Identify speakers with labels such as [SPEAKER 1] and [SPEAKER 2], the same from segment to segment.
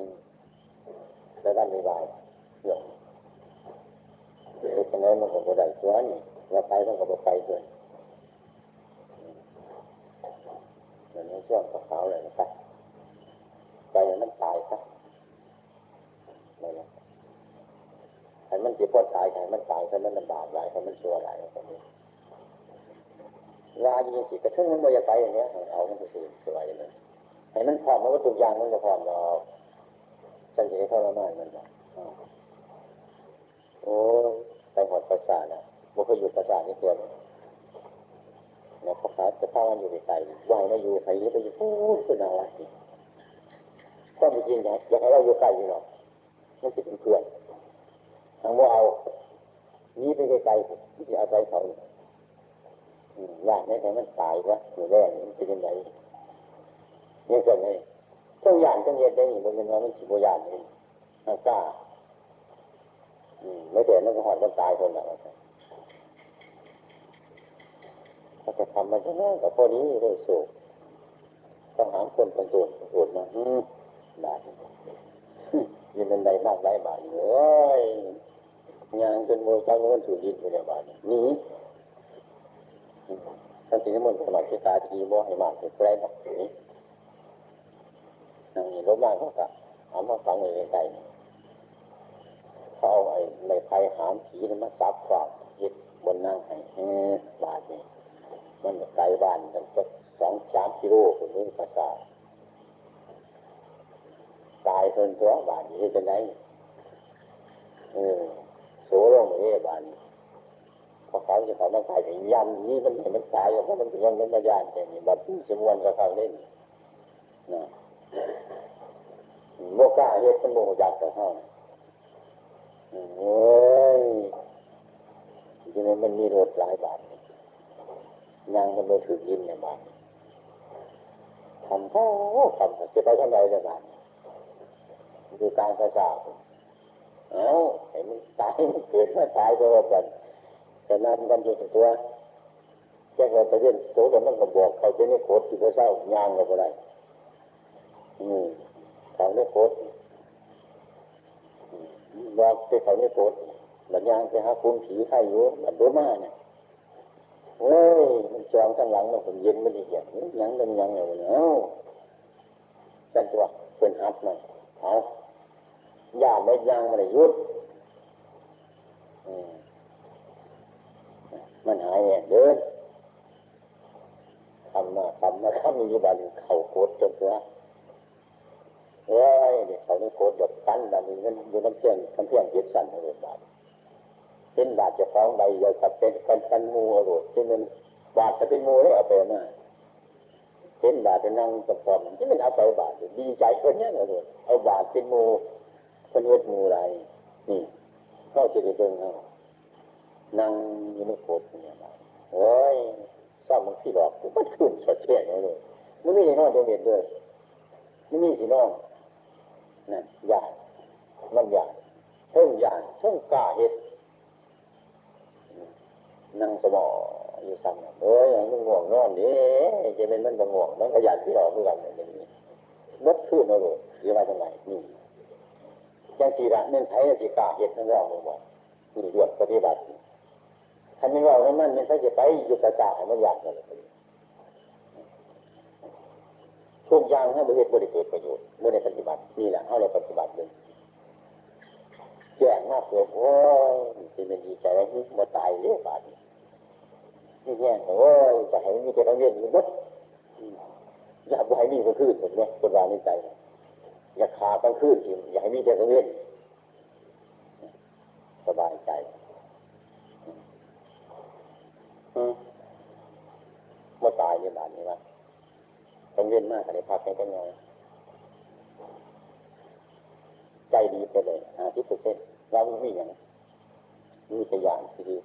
[SPEAKER 1] นี่แต่ด้านไม่บายเยอะเดี๋ยวจะไหนมันก็บ่ได้ตัวนี่ว่าไปมันก็บ่ไปด้วยเหมือนในช่วงขาวๆเลยนะครับไปมันตายซะไม่ละให้มันเจะพ้นตายให้มันตายให้มันลำบากหลายให้มันชั่วหลายแบบนี้ว่าอย่างสิกระทั่งมันไม่อยากไปอย่างเงี้ยเอามันก็คือสวยเลยให้มันพร้อมมันก็ตุกอย่างมันจะพร้อมเรา ฉันจะให้ทรมานมันนะโอ้ไปหอดประสาทนะบุคคลอยู่ประสาทนี่เกินเนี่ยพอขาจะพามันอยู่ไกลๆวายมาอยู่ใครนี่ไปอยู่พูดขึ้นาว่าสิก็ไม่จริงนะอยากให้เราอยู่ไกลอยู่หรอกมันจะเป็นเพื่อนทางว่าเอานี้ไปไกลๆที่จะอาศัยเขาญาติในแต่มันตายวะอยู่แรกมันเป็นยังไงยังเกิดไง เจ้าหยานจังเย็นได้นี่มันเป็นว่ามันสิบยานนี่มันกล้าไม่เด็มันก็หอดมันตายคนละถ้าจะทำมันจะนั่งกับพอนี้เลยสูบต้องหาคนเป็นตัวปวดมาอืมบาดยินเป็นใดมากไรบาดเอ้ยยางจนมือจังมันถูกยินไปแล้วบาดนี้ท่านที่นิมนสมัยที่ตาทีบ่ให้มากเป็นแปลงนี้นั่งนี่ รถมากเขาก็เอามาฟังในใจเขาเอาไอ้ในไพ่หามผีมาซับความยึดบนนั่งให้บาดนี่มันไกลบ้านกันสักสองสามกิโลคนนี้ภาษาตายคนตัวบาดนี้จะไหนเออโสลงมเอบาดนี้พอเขาจะเขามาตายอย่างยันนี่มันเห็นมันตายเพราะมันยังมันมาญาติอย่างนี้บัดนี้สมวนกับเขาเล่นนะ โมกล้าเฮ็ดมันโมจักกับเขาเฮ้ยทีนี้มันมีรถหลายบาทนางมันโดนถือยินในบาททำเขาทำจะไปทำไรในบาทดูการภาษาเอ้าเห็นมันตายมันเกิดมาตายก็ว่ากันแต่นั้นกันอยู่ตัวแจ้งเราไปเรียนโสดมันก็บอกเขาจะนี่โคตรที่เขาเศร้ายางก็ได้ เขาเนี่ยโคตรบอกไปเขาเนี่ยโคตรบัญญัติไปหาคุณผีไข่อยู่บัดโดมาเนี่ยโอ้ยมันจองข้างหลังมันผมเย็นไมันดีเหี้ยยังกันยังเลยเนาะจันตัวเป็นฮับมันเอายาไม่ยางไมันยุดมันหายเนี่ยเดินทำมาทำมาทำมีบาลีเข่าโคตรจนตัว เฮ้ยเด็กเขานี่โคตรหยดกันบาลีมันอยู่น้ำเพียงน้ำเพียงเจ็ดสันเลยบาลีเป็นบาทจะฟ้องใบใหญ่กับเป็นกันกันมูอรุณที่มันบาทจะเป็นมูเลยเอาไปมาเป็นบาทจะนั่งกับความที่มันเอาไปบาทดีใจคนนี้อรุณเอาบาทเป็นมูคนเวทมูไรนี่เข้าจะได้เบิ่งเอานั่งอยู่ในโคตรเนี่ยบาทโอ้ยเศร้ามันที่หลอกมันขึ้นสดเชี่ยเลยไม่มีนอนเดียวเด็ดด้วยไม่มีสิน้อง นั่นยากมันยากเท่งยากเท่งกล้าเห็ดนั่งสมออยู่ซ้ำเอ้ยมันง่วงนอนนี่จะเป็นมันง่วงมันขยันที่ออกคือกันอย่างนี้ลดขึ้นเอาเลยหรือว่าจังไรนี่จังสีระเน้นไทยสิกาเห็ดนั่นเราบอกนี่ดวดปฏิบัติท่านไม่ว่ามันมันไม่ใช่จะไปอยู่กระจายมันยากเลย ทุกอย่างให้บริเหตุบริเกิดประโยชน์เมื่อในปฏิบัตินี่แหละเอาในปฏิบัติเลยแจ้งมากเกิดโอ้ยเป็นดีใจแล้วมาตายเรียบาดนี่แย่โอ้ยจะให้มีแต่กังเวียนอยู่มดอยากให้มีกลางคืนเห็นไหมคนวางในใจอยากขากลางคืนอยากให้มีแต่กังเวียนสบายใจมาตายเรียบาดนี้ว่ากังเวียนมากอะไรพักแค่กันไงใจดีไปเลยหาที่เปอร์เซ็นเราไม่มีอย่างมีตัวอย่างที่ดี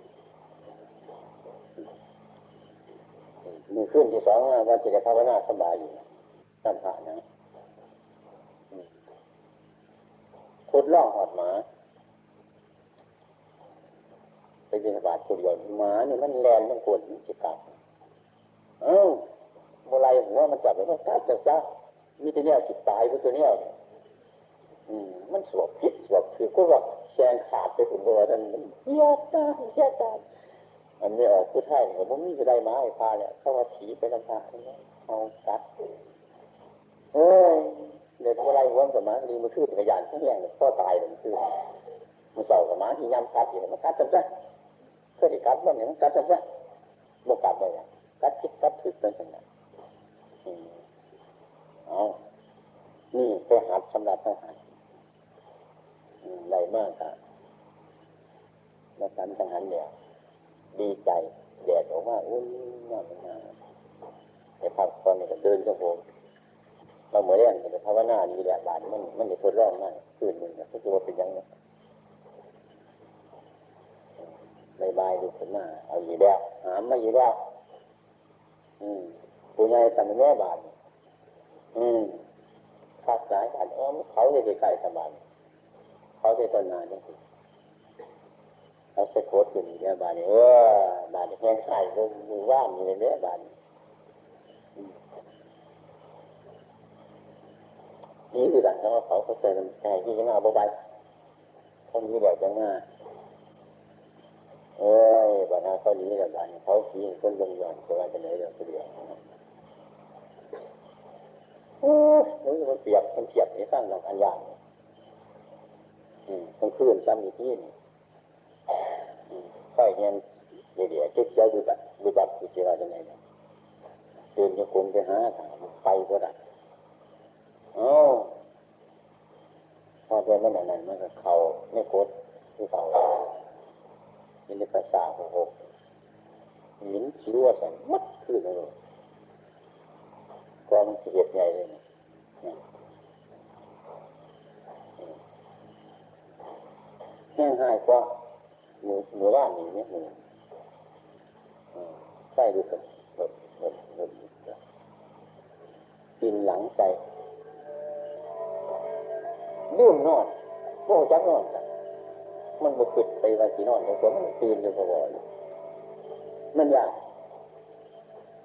[SPEAKER 1] มีขึ้นที่สองว่าจิตภาวนาสบายอยู่ตั้งผ่านะขุดล่องหอดหมาไปบินบาตคนเดียวหมาเนี่ยมันแลนมันกวนมันจิกัดเอ้า โมไรหัวมันจับแล้วมันกัดจับซะมีตัวเนี้ยจิตตายพราะตัวเนี้ยมันสวบพิษสวบคือก็ว่าแซงขาดไปถึงตัวนั้นเฮียตาเฮียตาอันนี้ออกผู้ไทยเนี่ยมันมีจะได้มาให้พาเนี่ยเขาว่าผีไปลำพาเอากัดเอ้ยเด็กอะไรหัวสมาดีมาขึ้นจักรยานทั้งแย่งพ่อตายเลยคือมันเสาสมาที่ย้ำกัดอยู่มันกัดจนจ้ะเพื่อที่กัดมันเนี่ยมันกัดจนจ้ะบกกัดเลยกัดคิดกัดทึกเป็นอย่างนั้นเอานี่ไปหัด สำหรับทหารใหญ่มากครับมาสันทหารเนี่ย ดีใจแดดออกมาอุ้ยมากมากแต่พักตอนนี้ก็เดินจังโงเราเหมือนเรื่องแต่ภาวนาดีแหละบาดมันมันจะทดลองมากคืนหนึ่งก็คือว่าเป็นยังไงบายบายดูขึ้นมาเอาอยู่แล้วหามมาอยู่แล้วอืมผู้ใหญ่ทำแม่บาดอืม คักสายกันเออเขาจะไกลสบายเขาจะต้นนานนี่สิเขาจะโคตรอยู่เนี่ยบาดนี้เออบานแห้งไข่ก็มือว่านอยู่ในเนี้ยบานนี่คือการทำเขาเขาใจมันใจที่จะมาบ่ไปเขามีแบบจะมาเอ้ยบานเขาหนีแล้วบานเขาขี่คนลงย้อนสบายจะไหนเดี๋ยวเดียว โอ้ยมันเปียกมันเปียกนี่ตั้งหลักอันยากต้องขึ้นซ้ำอีกที่นี่ค่อยเงี้ยเดี๋ยวเดี๋ยวเจ๊เจ้าดูบัตรดูบัตรคือจะว่าจะไหนเนี่ยเดินจะคงไปหาทางไปก็ได้อ๋อพอเดินมันนั่นมันก็เขาไม่โคตรที่เขาเป็นในภาษาของผมหินชิวสันมัดขึ้นเลย ความเสียดใหญ่เลยเนี่ยแห้งหายกว่าหนูหนูว่านนี่เนี่ยหนูใช่ดูกันแบบแบบแบบกินหลังใจลืมนอนโม่จักนอนกันมันบุกไปวันสีนอนแต่ตัวมันตื่นอยู่พอๆมันยาก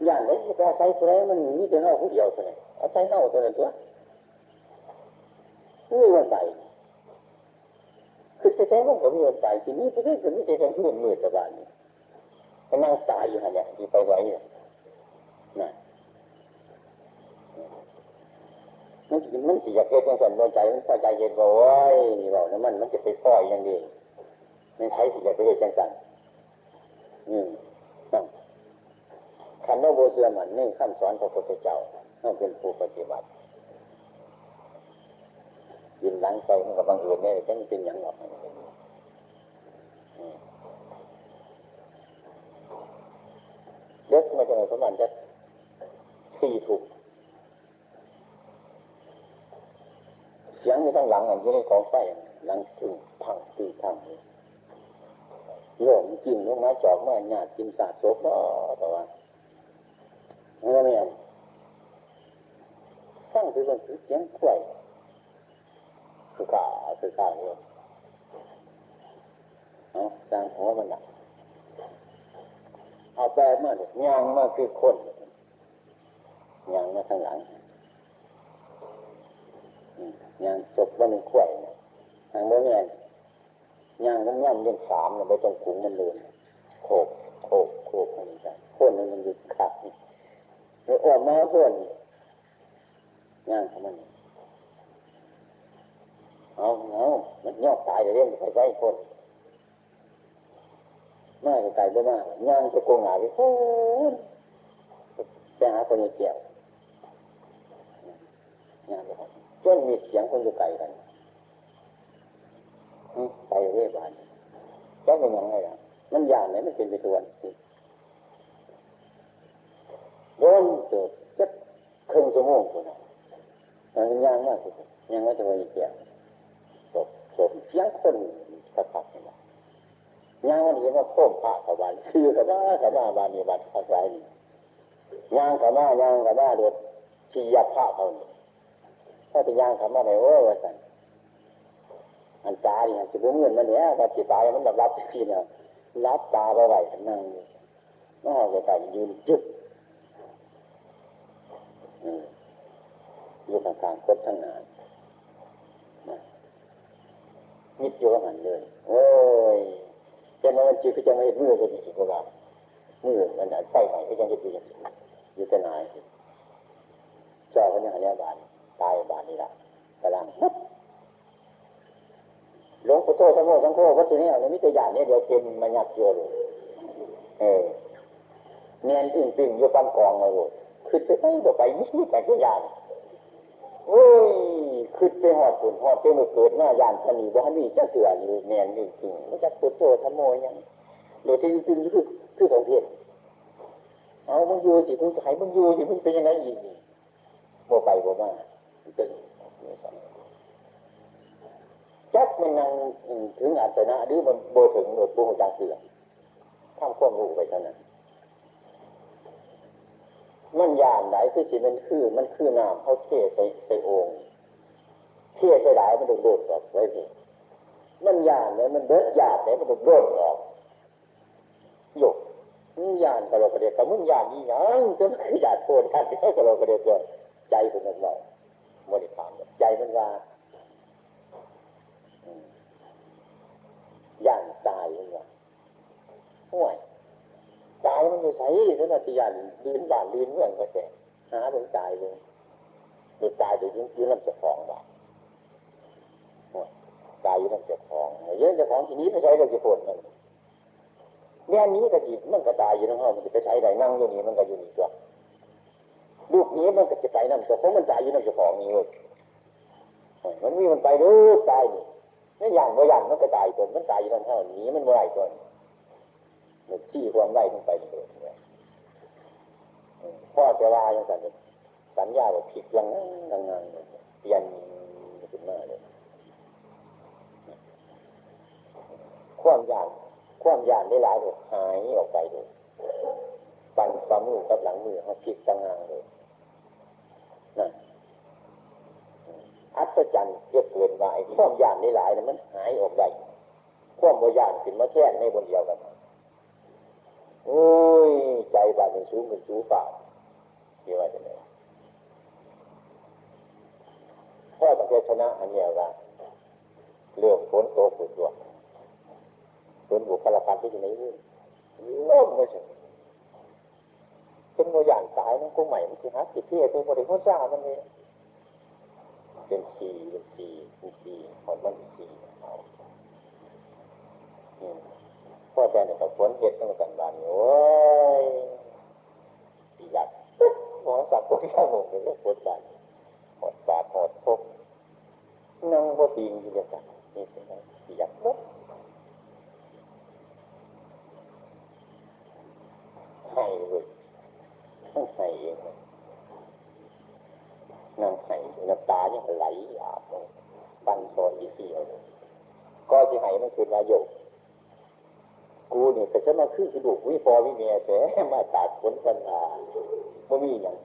[SPEAKER 1] อย่างไรจะใช้ตัวไหนมันมีแต่เน่าผู้เดียวตัวไหนอาใช้เน่าตัวนั้นตัวนี่มันใส่คือจะใช้มันก็มีมันใส่ทีนี้จะได้จะไม่ใช่การที่มันมืดสบายนี่ก็นั่งตายอยู่ฮะเนี่ยที่ไปไว้เนี่ยนะมันมันสิอยากเกิดจังสันใจมันพอใจเย็นบอกว่านี่บอกนะมันมันจะไปปล่อยอย่างนี้มันใช้สิอยากเกิดจังสันอืม ขันโนโบเสือมันนึ่งขั้นสอนพระพุทธเจ้าต้องเป็นผู้ปฏิบัติยินหลังใจมันกับบางอื่นเนี่ยจะเป็นอย่างหรอกเด็กมาจากไหนประมาณจะสี่ถูกเสียงในทั้งหลังอันที่ในของไฟหลังถึงพังตีพังโยมกินลงมาจอบมาหยาดกินสาดโซกก็แต่ว่า เมื่อเนี่ยฟังคือมันคือเสียงกล้วยคือขาคือขาเนี่ยเอาสร้างหัวมันหนักเอาแปลมาเนี่ยยางมาคือคนยางมาทางหลังยางศพว่ามันกล้วยทางโมเนี่ยยางมันย่ำเรื่องสามเราไปตรงกุ้งมันเลยโขกโขกโขกมันจะคนมันมันอยู่ขาด เราออกมาเพื่อนย่างของมันเอาเอามันยอกตายเรื่องไปใช้คนมากตายบ่มากย่างจะโกงหาไปโอ้จะหาคนเกี่ยวย่างไปจนมีเสียงคนอยู่ไกลกันไปเรื่อยๆแล้วเป็นยังไงล่ะมันยานไหนมันเป็นไปตัวน โดนเกิดจะครึ่งชั่วโมงคนนะมันยางมากที่สุดยังไม่จะไปเกี่ยวศพศพเสียงคนกระตับนี่ยางมันเห็นว่าโค้งผ่าขบานคือขบ้าขบ้าบานมีบัตรข้าใจนี่ยางขบ้ายางขบ้าเดือดชียาผ้าเขานี่ถ้าจะยางขบ้าไหนโอ้ยสันอันตาเนี่ยจะบุ้งเงินมันเนี่ยว่าจิตตายมันแบบรับที่เนี่ยรับตาไปไหวนั่งน้องจะไปยืนจุด อยู่ข้างๆคดทั้งนานมิดโยวหันเลย โอ้ยจะนอนจีก็จะไม่มือก็ดีกว่ามือมันไฟใหม่ก็ยังจะดีอยู่แต่นายเจ้าพนักงานบานตายบานนี่ละกำลังหลวงปู่โตสมโภสังโฆวัตถุนี้เอาในมิตรญาณนี่เดี๋ยวเต็มมาหยักเยอะเลยเออเนียนอึ้งตึงอยู่ปันกองเลย คือไปไปไปมิตรแต่ก็ยานโอ้ยคือไปหอดฝุ่นหอดเต็มเกิดหน้ายานชนีบ้านนี่จะเสืออยู่เนียนอึ้งตึงมันจะปุโตธรรมโมยังโดยที่ตึงคือคือของเพียรเอามึงอยู่สิมึงจะให้มึงอยู่สิมึงเป็นยังไงอีกโมไปโมมาตึงจักมันยังถึงอาสนะหรือมันโบถึงหรือปูจังเสือทำความรู้ไปเท่านั้น มันยานไหนคือสิมันคือ มันคือน้ำเขาเทใส่ใส่องค์เทใส่หลายมันโดดโดดออกไว้พี่มันยานเนี่ยมันเบิดยานเนี่ยมันโดดโดดออกหยกมึงยานกระโดดกระเดียกกับมึงยานนี่ยังจะไม่ยานโทษกันที่กระโดดกระเดียกใจคนนั้นเราโมดิถามใจมันว่าย่างตายเลยว่าห่วย ตายมันอยู่ใส่ท่านาจารย์ลืนบ้านลืนเมืองก็แต่หาถึงตายเลยหรือตายโดยยืนลำจะฟองบ้านตายอยู่ลำจะฟองเยอะจะฟองทีนี้ไม่ใช่เราจะปวดมันเนี่ยนี้ก็จีมันก็ตายอยู่ในห้องมันจะไปใช้ไหนนั่งอยู่นี่มันก็อยู่นี่จ้ะลูกนี้มันก็จะไปนั่นแต่เพราะมันตายอยู่ในจะฟองนี่เลยมันมีมันไปดูตายนี่ไม่อย่างไม่อย่างมันก็ตายตัวมันตายอยู่ในห้องนี้มันไม่ไหวตัว หมดที่ความไล่ลงไปเลยพ่อจะว่าอย่างไรสัญญาว่าผิดยังงังงังเปลี่ยนขึ้นมาเลยความยานความยานได้หลายเลยหายออกไปเลยปั่นฝ่ามือกับหลังมือเขาผิดต่างงานเลยนั่นอัศจรรย์เยอะเกินไปความยานได้หลายนะมันหายออกได้ความโมยานขึ้นมาแค่ในบนเดียวกัน โอ้ย ใจบาดเป็นสูงเป็นสูงเปล่าเกี่ยวกับอะไรพ่อต้องชนะอันเนี้ยว่าเรื่องฝนโตฝนตัวฝนบุคลากรที่อยู่ในนี้ล่มไม่ใช่เป็นโมยานตายนั่นกูใหม่มันสิฮะสิพี่เป็นโมเดลข้าจ้ามันนี่เป็นสีเป็นสีเป็นสีหอดมันเป็นสีเอา พ่อแต่เนี่ยกับฝนเห็ดตั้งแต่บานโอ้ยปีหลักหมอสับปุ๊บข้าวหมกเลยฝนบานหอดบาดหดพกนั่งบ่ตีงอยู่เดียวกันนี่เป็นไงปีหลักปุ๊บให้เลยต้องให้เองนั่งให้น้ำตาเนี่ยไหลอาบปันโซนอีสี่เอาก็ที่ให้มันคือวายโยก กูเนี่ยแต่ฉันมาขึ้นกระดูกวิปอวิเมียแต่มาตากฝนปัญหาไม่มีอย่าง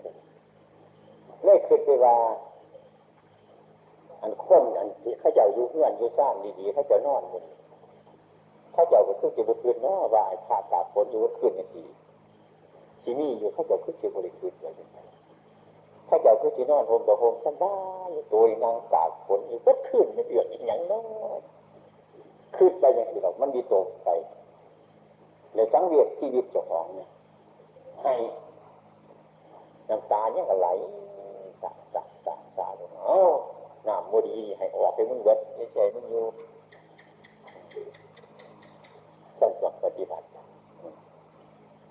[SPEAKER 1] เลยคือไปว่า อันคนอันที่เขาเจ้าอยู่เพื่อนอยู่สร้างดีๆเขาจะนอนมันเขาเจ้าก็คือจะบุคืนนาะว่าขาดตาฝนอยู่คืนอย่างดีที่นี่อยู่เขาเจ้าคือจะบริคืนอย่างนี้าเจ้าคือจะนอนโฮมต่อโฮมสบายตัวนางตากฝนอยู่ก็ขึ้นไม่เดือดอย่างน้อยขึ้นไปอย่างที่เรามันดีตกไป เลยสังเวียชีวิตเจ้าของเนี่ยให้น้ำตาเนี่ยก็ไหลสาสาสาสาลงเอาน้ำโมดีให้ออกให้มึงเบิดไม่ใช่มึงอยู่สั่นจับปฏิบัติ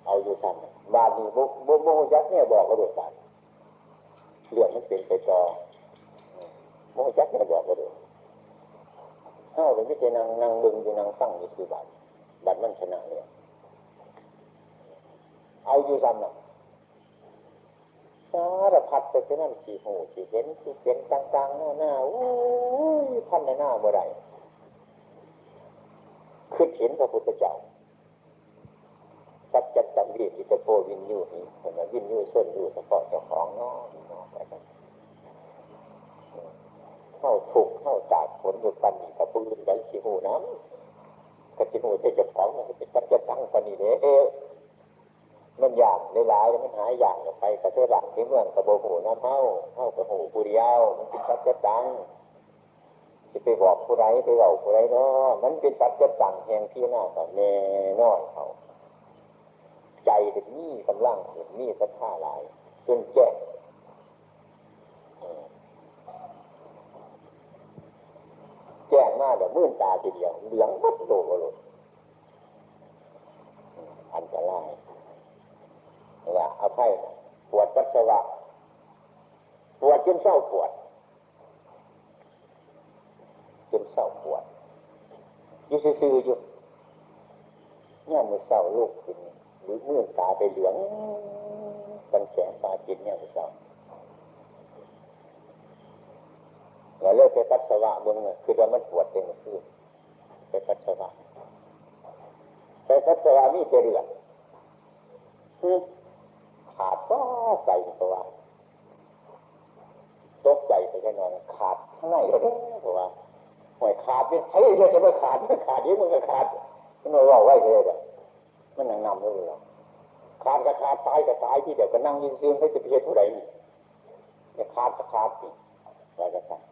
[SPEAKER 1] เอาอยู่สั่นบาดนี้บุบุบุยักเนี่ยบอกก็โดดบาดเรื่องมันเป็นไปต่อโมยักเนี่ยบอกก็โดดเข้าเลยไม่ใช่นางนางดึงอยู่นางฟังอยู่คือบาดบาดมันชนะเนี่ย เอาอยู่ซ้ำหน่ะสารพัดไปที่นั่นขี่หูขี่เห็นขี่เห็นต่างๆหน้าหน้าอู้ยพันในหน้าเมื่อไรคือเห็นพระพุทธเจ้าสัจจตังวีอิตโกวินยูนี่เห็นไหมวินยูส่วนยู่เฉพาะเจ้าของน้องน้องไปกันเข้าถูกเข้าจากผลอยู่ปันนี่กับปืนไว้ขี่หูน้ำกับขี่หูเจ้าของมันเป็นสัจจตังปันนี่เด้ มันอยากหลายๆมันหายอยากไปกระเทหลักที่เมืองกระโบหูน้ำเท้าเท้ากระหูปุริยาวมันเป็นสัจจังจะไปบอกผู้ไรไปบอกผู้ไรเนาะมันเป็นปัจจัังแห่งที่หน้าต่อแน่นอนเขาใจถึงนี่กำลังถึงนี่สัทธาหลายจนแจ้งแจ้งมาแบบมื่นตาทีเดียวเหลืองมัดโลกเลยอันตราย นี่ะเอาไพ่ปวดปัสสาวะปวดจนเศร้าปวดจนเศร้าปวดอยู่ซื่อๆอยู่เนี่ยมือเศร้าลูกขึ้นหรือมื่นตาไปเหลืองกันแสงตาจิตเนี่ยมือเศร้าเราเลิกไปปัสสาวะบนเงคือว่ามันปวดเต็มคือไปปัสสาวะไปปัสสาวะมีเจริญ ขาดก็ใส่ตัวตกใจไปแค่นอนขาดข้างในเลยเพราะว่าหอยขาดเนี่ยเฮ้ยจะไม่ขาดไม่ขาดนี้มันก็ขาดมันไม่ว่าไว้เลยแบบมันนั่งนำเลยหรอขาดก็ขาดตายก็ตายที่เดี๋ยวก็นั่งยืนซึมให้จะเพียรเท่าไหร่เนี่ยขาดก็ขาดสิอะไรก็ขาด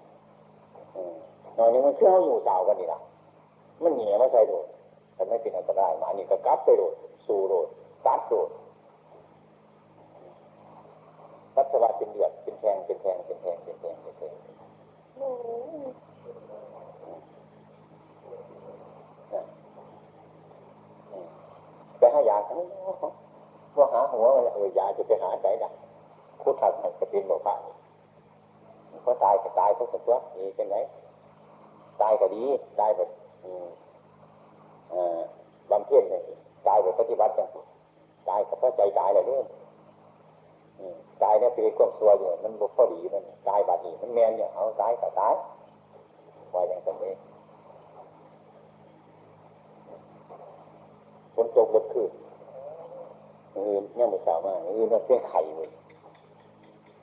[SPEAKER 1] นอนนี้มันเชื่ออยู่สาวกันนี่ละมันเหนียวไม่ใช่โดดแต่ไม่เป็นอันตรายมานี่ก็กลับไปโดดสู่โดดตัดโดด ปัสสาวะเป็นเดือดเป็นแทงเป็นแทงเป็นแทงเป็นแทงเป็นแทงไปหายาทั้งว่าหาหัวมันเออยาจะไปหาใจดักพูดถัดมันกระตินบอกว่าเขาตายก็ตายเขาสัตัวนี่เป็นไงตายก็ดีตายแบบบำเพ็ญเลยตายแบบปฏิบัติอย่างตายก็เพราะใจตายเลยเนี่ย ตายเนี่ยเป็นความสัวอยู่มันบุกพอดีมันตายบาดนี้มันแมนอย่างเอาตายก็ตายว่าอย่างนี้ฝนตกบดคืนอื่นเนี่ยไม่สามารถอื่นมันเป็นไข่เลย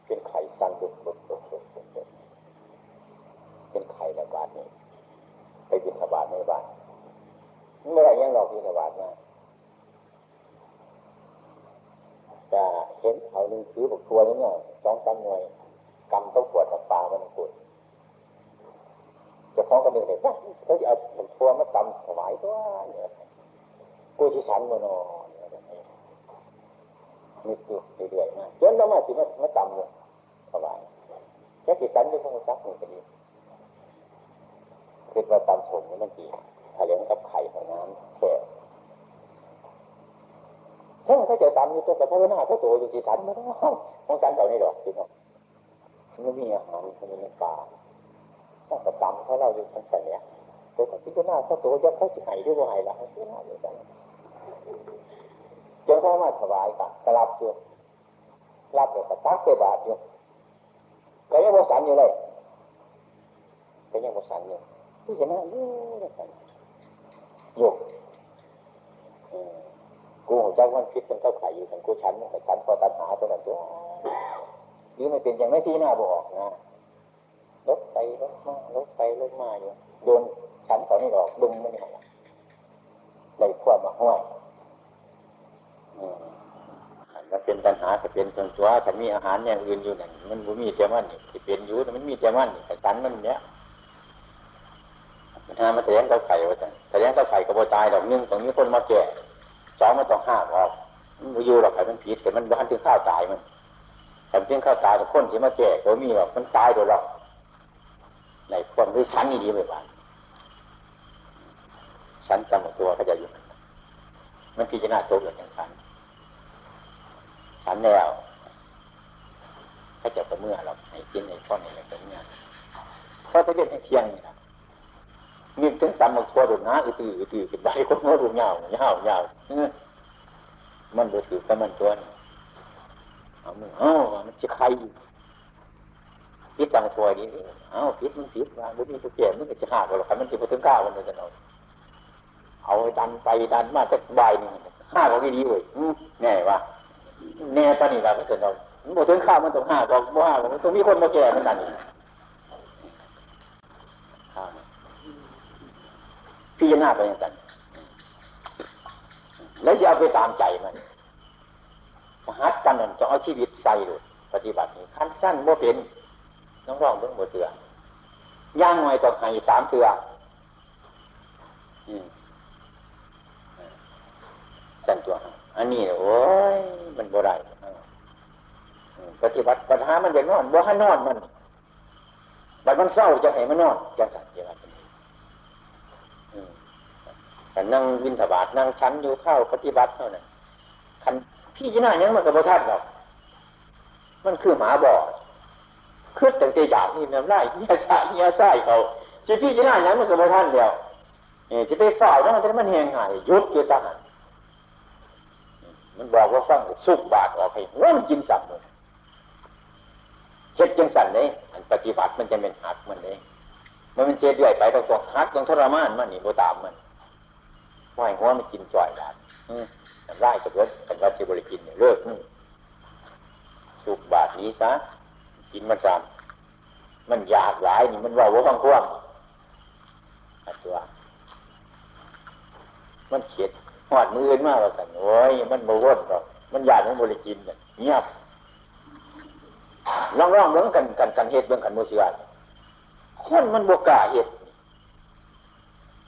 [SPEAKER 1] เป็นไข่สั่นบุกบุบุกบุบเป็นไข่ระบาดนี่ไปบินระบาดในบ้านเมื่อไรยังหลอกบินระบาดมา จะเห็นเขาหนึ่งถือบุกทัวนี่เนี่ยสองสามหน่วยกำต้องปวดกับปลามันปวดจะฟ้องกันหนึ่งเลยว่าเขาจะเอาทัวมาตำถวายตัวเนี่ยกูชิสันมโนนี่คือเรื่อยๆนะจนเรามาสิมามาตำเลยถวายแค่ชิสันด้วยพวกซักหนึ่งก็ดีคือว่าตำสมนี่มันดีถ้าเลี้ยงกับไข่ของน้ำแค่ ถ้าเขาจะตำอยู่ตัวกับพระนาเขาโตอยู่ที่สันมันต้องต้องสันเต่านี่ดอกจริงๆมันมีอาหารมันมีปลาถ้ากระตำเขาเราอยู่ชั้นเนี่ยตัวกับพิจารณาเขาโตยักเขาสิหายด้วยว่าหายละพิจารณาอยู่กันจนเขามารถถวายกันกระลับอยู่รับเดี๋ยวกระตักเจ็บาทอยู่ก็ยังโมสันอยู่เลยก็ยังโมสันอยู่พิจารณาอยู่อยู่ กูหัวใจมันคิดเป็นเท่าไข่อยู่กันกูฉันแต่ฉันพอตัดหาตัวนั้นตัวนี่มันเป็นอย่างไม่ที่หน้าบอกนะลบไปลบมาลบไปลบมาอยู่โดนฉันตอนนี้หรอกดึงไมันนี่เลยควมาห้วยมันเป็นปัญหาจะเป็นจนตัวฉันมีอาหารอย่างอื่นอยู่นั่นมันบ่มีเจ้ามันนี่จะเป็นอยู่แต่มันมีเจ้ามันแต่ฉันมันเนี้ยปัญหามาแสดงเท่าไข่ว่าจังแสดงเท่าไข่ก็บ่ตายดอกนึงตรงนี้คนมาแก่ สองมันต้องห้ามออกมันอยู่หรอกไข่มันผิดแต่มันบ้านถึงข้าวตายมันแต่ถึงข้าวตายแต่คนที่มาแก่ก็มีหรอกมันตายโดยหรอกในความที่ชั้นนี้ดีไปบ้างชั้นจำตัวเขาจะอยู่มันพิจารณาตัวอย่างชั้นชั้นแล้วเขาจะประเมื่อเราในกินในข้อนอะไรแบบนี้เพราะจะเรียกให้เที่ยงนี่นะ นึกถึงสามหมกทัวดุนะอือตืออือตือกินใบคนโน้ดูเงาเงาเงามันบูถือกับมันตัวนี่เอามือเอ้ามันจะใครพิษบางทัวนี้เอ้าพิษมันพิษว่าบุญมีตัวเกี่ยมันจะหักหรอกครับมันจะไปถึงก้าวมันจะเอาเอาดันไปดันมาจะใบนี่ห้าก็ไม่ดีเว้ยแน่ว่าแน่ปานี่เราไม่เกิดเราบอกถึงข้าวมันต้องห้าก็บ่ห้ามันต้องมีคนมาแก่มันนั่น พิจารณาไปอย่างนั้นแล้วจะเอาไปตามใจมันหัดกันนั่นจะเอาชีวิตใส่เลยปฏิบัตินี้ขั้นสั้นโมเป็นน้องร้องเรื่องโมเสือย่างหน่อยต้องให้สามเตือสั่นตัว อันนี้โอ้ยมันบ่ได้ปฏิบัติปัญหามันจะนอนบ่ให้นอนมันบัดมันเศร้าจะให้มันนอนจะสั่นจะว่า นั่งวินถบาทนั่งชั้นอยู่เข้าปฏิบัติเท่านั้นคันพี่จีน่ายังมันกับพระท่านหรอกมันคือหมาบอดคือแต่เตจากนี่น้ำลายเนียชาเนียใช่เขาสิพี่จีน่ายังมันกับพระท่านเดียวเอจะไปเฝ้าแล้วมันจะมันแหงหายยุดอยู่ซะมันบอกว่าฟังสุกบาทออกให้ง้นกินสับเลยเฮ็ดจังสันเลยอันปฏิบัติมันจะเป็นหักมันเลยมันเป็นเจดด้วยไปต้องต้องหักต้องทรมานมันนี่โบตามมัน ไหวหัวมันกินจ่อยดานทำได้กับรถกันว่าจะบริกินเนี่ยเลิกสุกบาทนี้ซะกินมันจำมันอยากหลายนี่มันว่าว่าฟังควงอัตัวมันเขียดหอดมือมากว่าสั่งโอ้ยมันโมวนหรอกมันอยากมันบริกินเนี่ยเงียบลองลองเรื่องกันกันกันเหตุเรื่องกันโมเสียคนมันบวกาเหตุ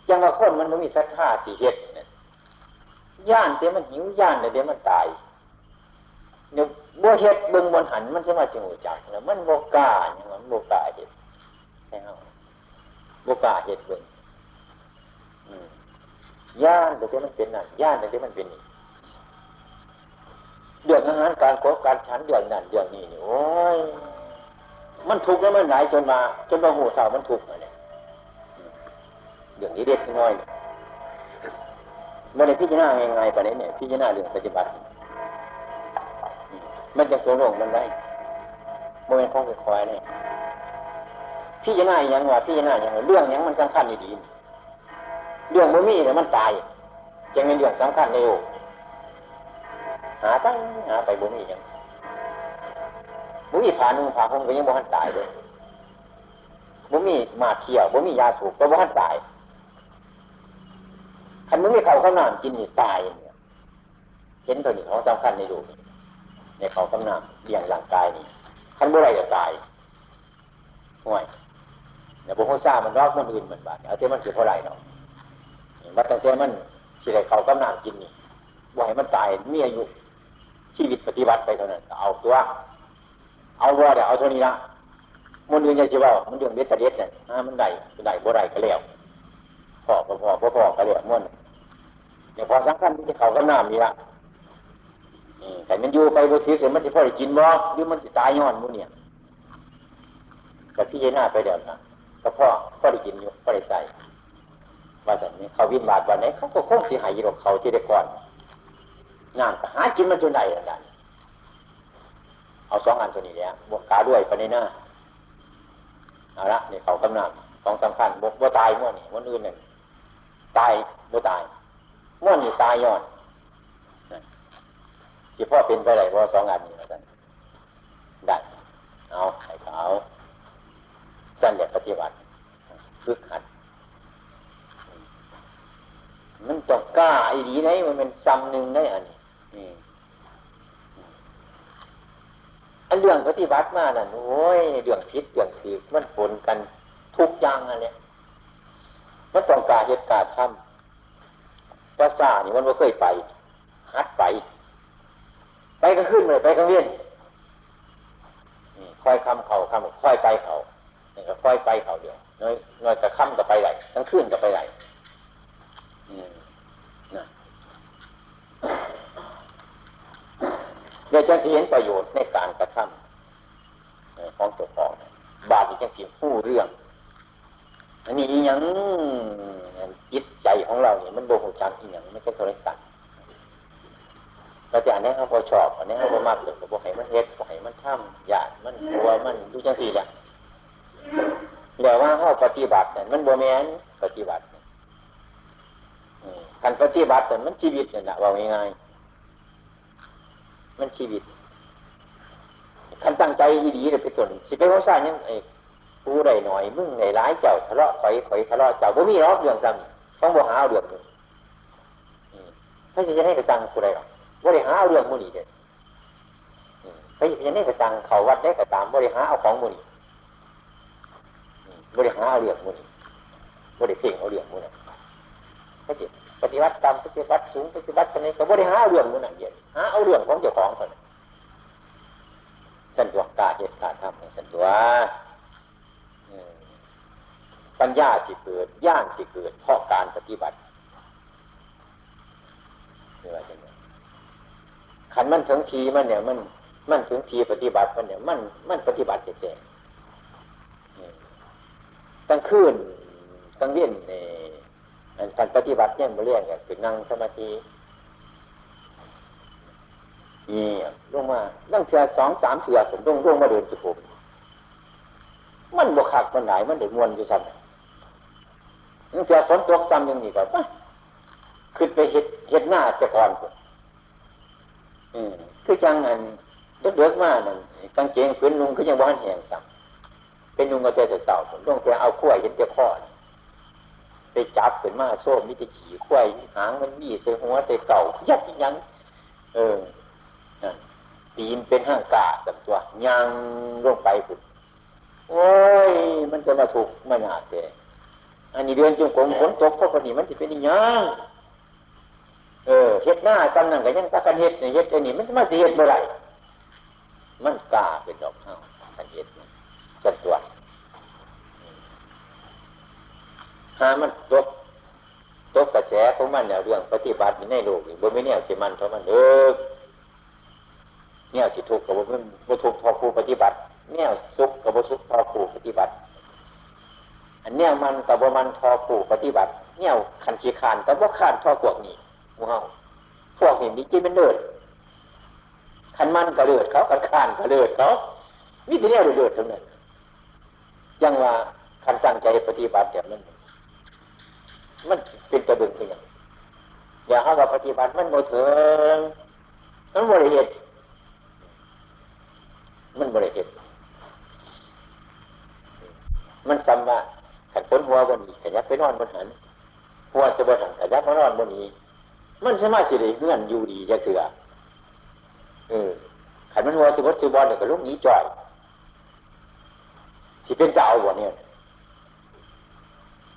[SPEAKER 1] ยังว่าคนมันไม่มีศรัทธาสิเหตุเนี่ยย่านเดี๋ยวมันหิวย่านเดี๋ยวมันตายเนี่ยบัวเห็ดเบิ่งบนหันมันจะมาจิงหูจักเนี่ยมันบวกาอย่างนั้นบวกาเหตุใช่ไหมบวกาเหตุเบิ่งย่านเดี๋ยวมันเป็นนั่นย่านเดี๋ยวมันเป็นนี่เดือดอาหารการขอการฉันเดือดนั่นเดือดนี่นี่โอ้ยมันทุกข์แล้วมันไหนจนมา จนมาหูเท่ามันทุกข์มาเนี่ย เดือดนี้เด็กน้อยมันในพิจารณาไงๆปนี้เนี่ยพิจารณาเรื่องปฏิบัติ มันจะโกงมันได้โมเมนต์ของคอยเนี่ยพิจารณาอย่างว่าพิจารณาอย่างเรื่องอย่างมันสำคัญดีเรื่องมันมีเนี่ยมันตายจึงเป็นเรื่องสำคัญในโลกหาตั้งหาไปบ่มีอย่างบ่มีผ่านุ่งผ่าห่มก็ยังบ่ทันตายเลยบ่มีมาเที่ยวบ่มียาสูบก็บ่ทันตาย คันมึงไม่เขาข้าวหนามกินนี่ตายเนี่ยเห็นตัวนี้ของสำคัญในดูในเขาข้าวหนามเลี้ยงร่างกายนี่คันบ่ไรจะตายห่วยเนี่ยบุคคลทราบมันรอกมันอื่นเหมันบาดเอาเท่มันคือเท่าไรเนาะวัดตั้งแต่มันสิไรเขาข้าวหนามกินนี่บ่ให้มันตายมีอายุชีวิตปฏิบัติไปเท่านั้นเอาตัว เอาว่าเดี๋ยวเอาเท่านี้ละมันเรื่องยังจะว่ามันเรื่องเบ็ดตะเด็ดเนี่ยมันได้ได้บ่ได้ก็แล้ว พอพอพอพอพอก็เลยมันเดี๋ยวพอสำคัญที่เขาก็น้ำนี่ละแต่มันอยู่ไปบริสุทธิ์มันจะพอได้กินบ่หรือมันจะตายย้อนมุเนี่ยก็พี่ยหน้าไปเดี๋ยวนะก็พ่อพ่อได้กินอยู่พ่อได้ใส่ว่าแต่นี้เขาวินบาทวันไหนเขาก็คงเสียหายอยู่เขาที่ได้ก่อนงานก็หากินมันจนไหนอะไรเอาสองอันตัวนี้เนี่ยบวกกาด้วยไปในหน้าเอาละนี่เขากำนังสองสำคัญบวกบ่ตายมั่วนี่มั่วอื่นหนึ่ง ตายบ่ตายมั่วนี่ตายย้อนทีพ่อเป็นไปไหนว่าสองอันนี้แล้วกันได้เอาให้เขาสั้นอย่าปฏิบัติฝึกหัด มันต้องกล้าไอ้ดีไหนมันเป็นซ้ำหนึ่งได้อันนี้อันเรื่องปฏิบัติมาน่ะโอ้ยเรื่องพิษเรื่องถือมันผลกันทุกอย่างอันเนี้ย มันต้องการเหตุการณ์ทำภาษานี่มันไม่เคยไปฮัดไป ไปก็ขึ้นเลยไปก็เวียนค่อยคำเขาคำค่อยไปเขานี่ก็ค่อยไปเขาเดียวน้อยน้อยกับคำกับไปไหลทั้งขึ้นกับไปไหลเดี๋ยจะเห็นประโยชน์ในการกระทำของตัวของบาปจะเสียผู้เรื่อง อันนี้ยังจิตใจของเราเนี่ยมันโบหูจักอีกอย่างไม่ใช่โทรศัพท์เราจะอ่านให้เขาพอชอบอันนี้เขาพอมากเลยบอกให้มันเฮ็ดบอกให้มันทำอยากมันกลัวมันดูจังสี่แหละแล้วว่าเขาปฏิบัติเนี่ยมันโบแมนปฏิบัติการปฏิบัติแต่มันชีวิตเนี่ยนะว่าง่ายมันชีวิตคันตั้งใจดีเลยไปส่วนสิไปว่าซ่ายังไอ้ กูได้หน่อยมึงในร้ายเจ้าทะเลาะข่อยข่อยทะเลาะเจ้าบ่มีรอกเรื่องซ้ำต้องบ่หาเรื่องนึงถ้าจะให้กระสังกูได้หรอกบ่ได้หาเรื่องมูนี่เด็ดถ้าจะให้กระสังเขาวัดได้กระตามบ่ได้หาเอาของมูนี่บริหาเอาเรื่องมุนีบริเพ่งเอาเรื่องมุนปฏิปฏิวัติตามปฏิวัติสูงปฏิวัติอะไรก็บริหาเอาเรื่องมุนเย็นหาเอาเรื่องของเจ้าของคนสันตัวกาเหตุการทำสันตัว ปัญญาที่เกิดย่านที่เกิด เพราะการปฏิบัตินี่ว่าจังขันมันถึงทีมันเนี่ย มันมันถึงทีปฏิบัติมันเนี่ย มันมันปฏิบัติเจ๋งตั้งคืนตั้งเวียนเนี่ยการปฏิบัติเนี่ยมาเรียกเนี่ยคือนั่งสมาธินี่ลงมาตั้งเทือสองสามเทือผมลงลงมาเดินจุผมมันบวขักมันไหนมันเดือดมวนอยู่ซ้ำ ตั้งเทือฝนตกซ้ำยังนี่ก็ขึ้นไปเห็ดเห็ดหน้าจะก่อนอืมคือจังอันเดือดมากนั่นกางเกงพื้นลุงก็ยังว่านแหงซ้ำเป็นลุงก็เจอแต่เสาผมลงไปเอาขั้วเห็นเจ้าข้อไปจับเป็นมาโซ่มิจะขี่ขั้วหางมันมีใส่หัวใส่เก่ายัดยังเออตีนเป็นห้างกาตับตัวยังลงไปปุ๊บโอ้ย มันจะมาถูกมันาแต่ อันนี้เดือนจุงกรมฝนตกเพราะคนนี้มันจะเป็นยังเออเฮ็ดหน้าจำนั่งกันยังตะกันเฮ็ดเนี่ยเฮ็ดไอ้นี่มันมาเฮ็ดเมื่อไรมันกล้าเป็นดอกเท้ากันเฮ็ดสันตัวหามันตกตกกระแสของมันเนี่ยเรื่องปฏิบัติในโลกนี่บ่ม่เนี่ยสิมันเท่ามันเออเนี่ยสิทุกข์กับบ่ทุกข์พอครูปฏิบัติเนี่ยสุขกับบ่สุขพอครูปฏิบัติ อันเนี้ยมันกับบ่มันทอครูปฏิบัติ เนี่ยขันขีขานกับบ่าขานทอพวกนี้มูเฮาพวกนี้มีจิตเป็นเลือดขันมันก็เลือดเขาขันขานก็เลือดเขาวิธีนี้เลือดทั้งนั้นยังว่าขันตั้งใจปฏิบัติแบบนั้นมันเป็นกระดึงเป็นอย่างอย่าให้ว่าปฏิบัติมันโมเถิงมันบริเหตุมันบริเหตุมันซ้ำว่า นพ้นหัวบนนี้ขยับไปนอนบนหันหัวจะบนหันขยับมานอนบนนี้มันสามารถสิได้เงื่อนอยู่ดีจะเถื่อเออขันมันหัวสิบวัตสิบอลเนี่ยก็ลุกหนีจ่อยที่เป็นเจ้าบ่เนี่ย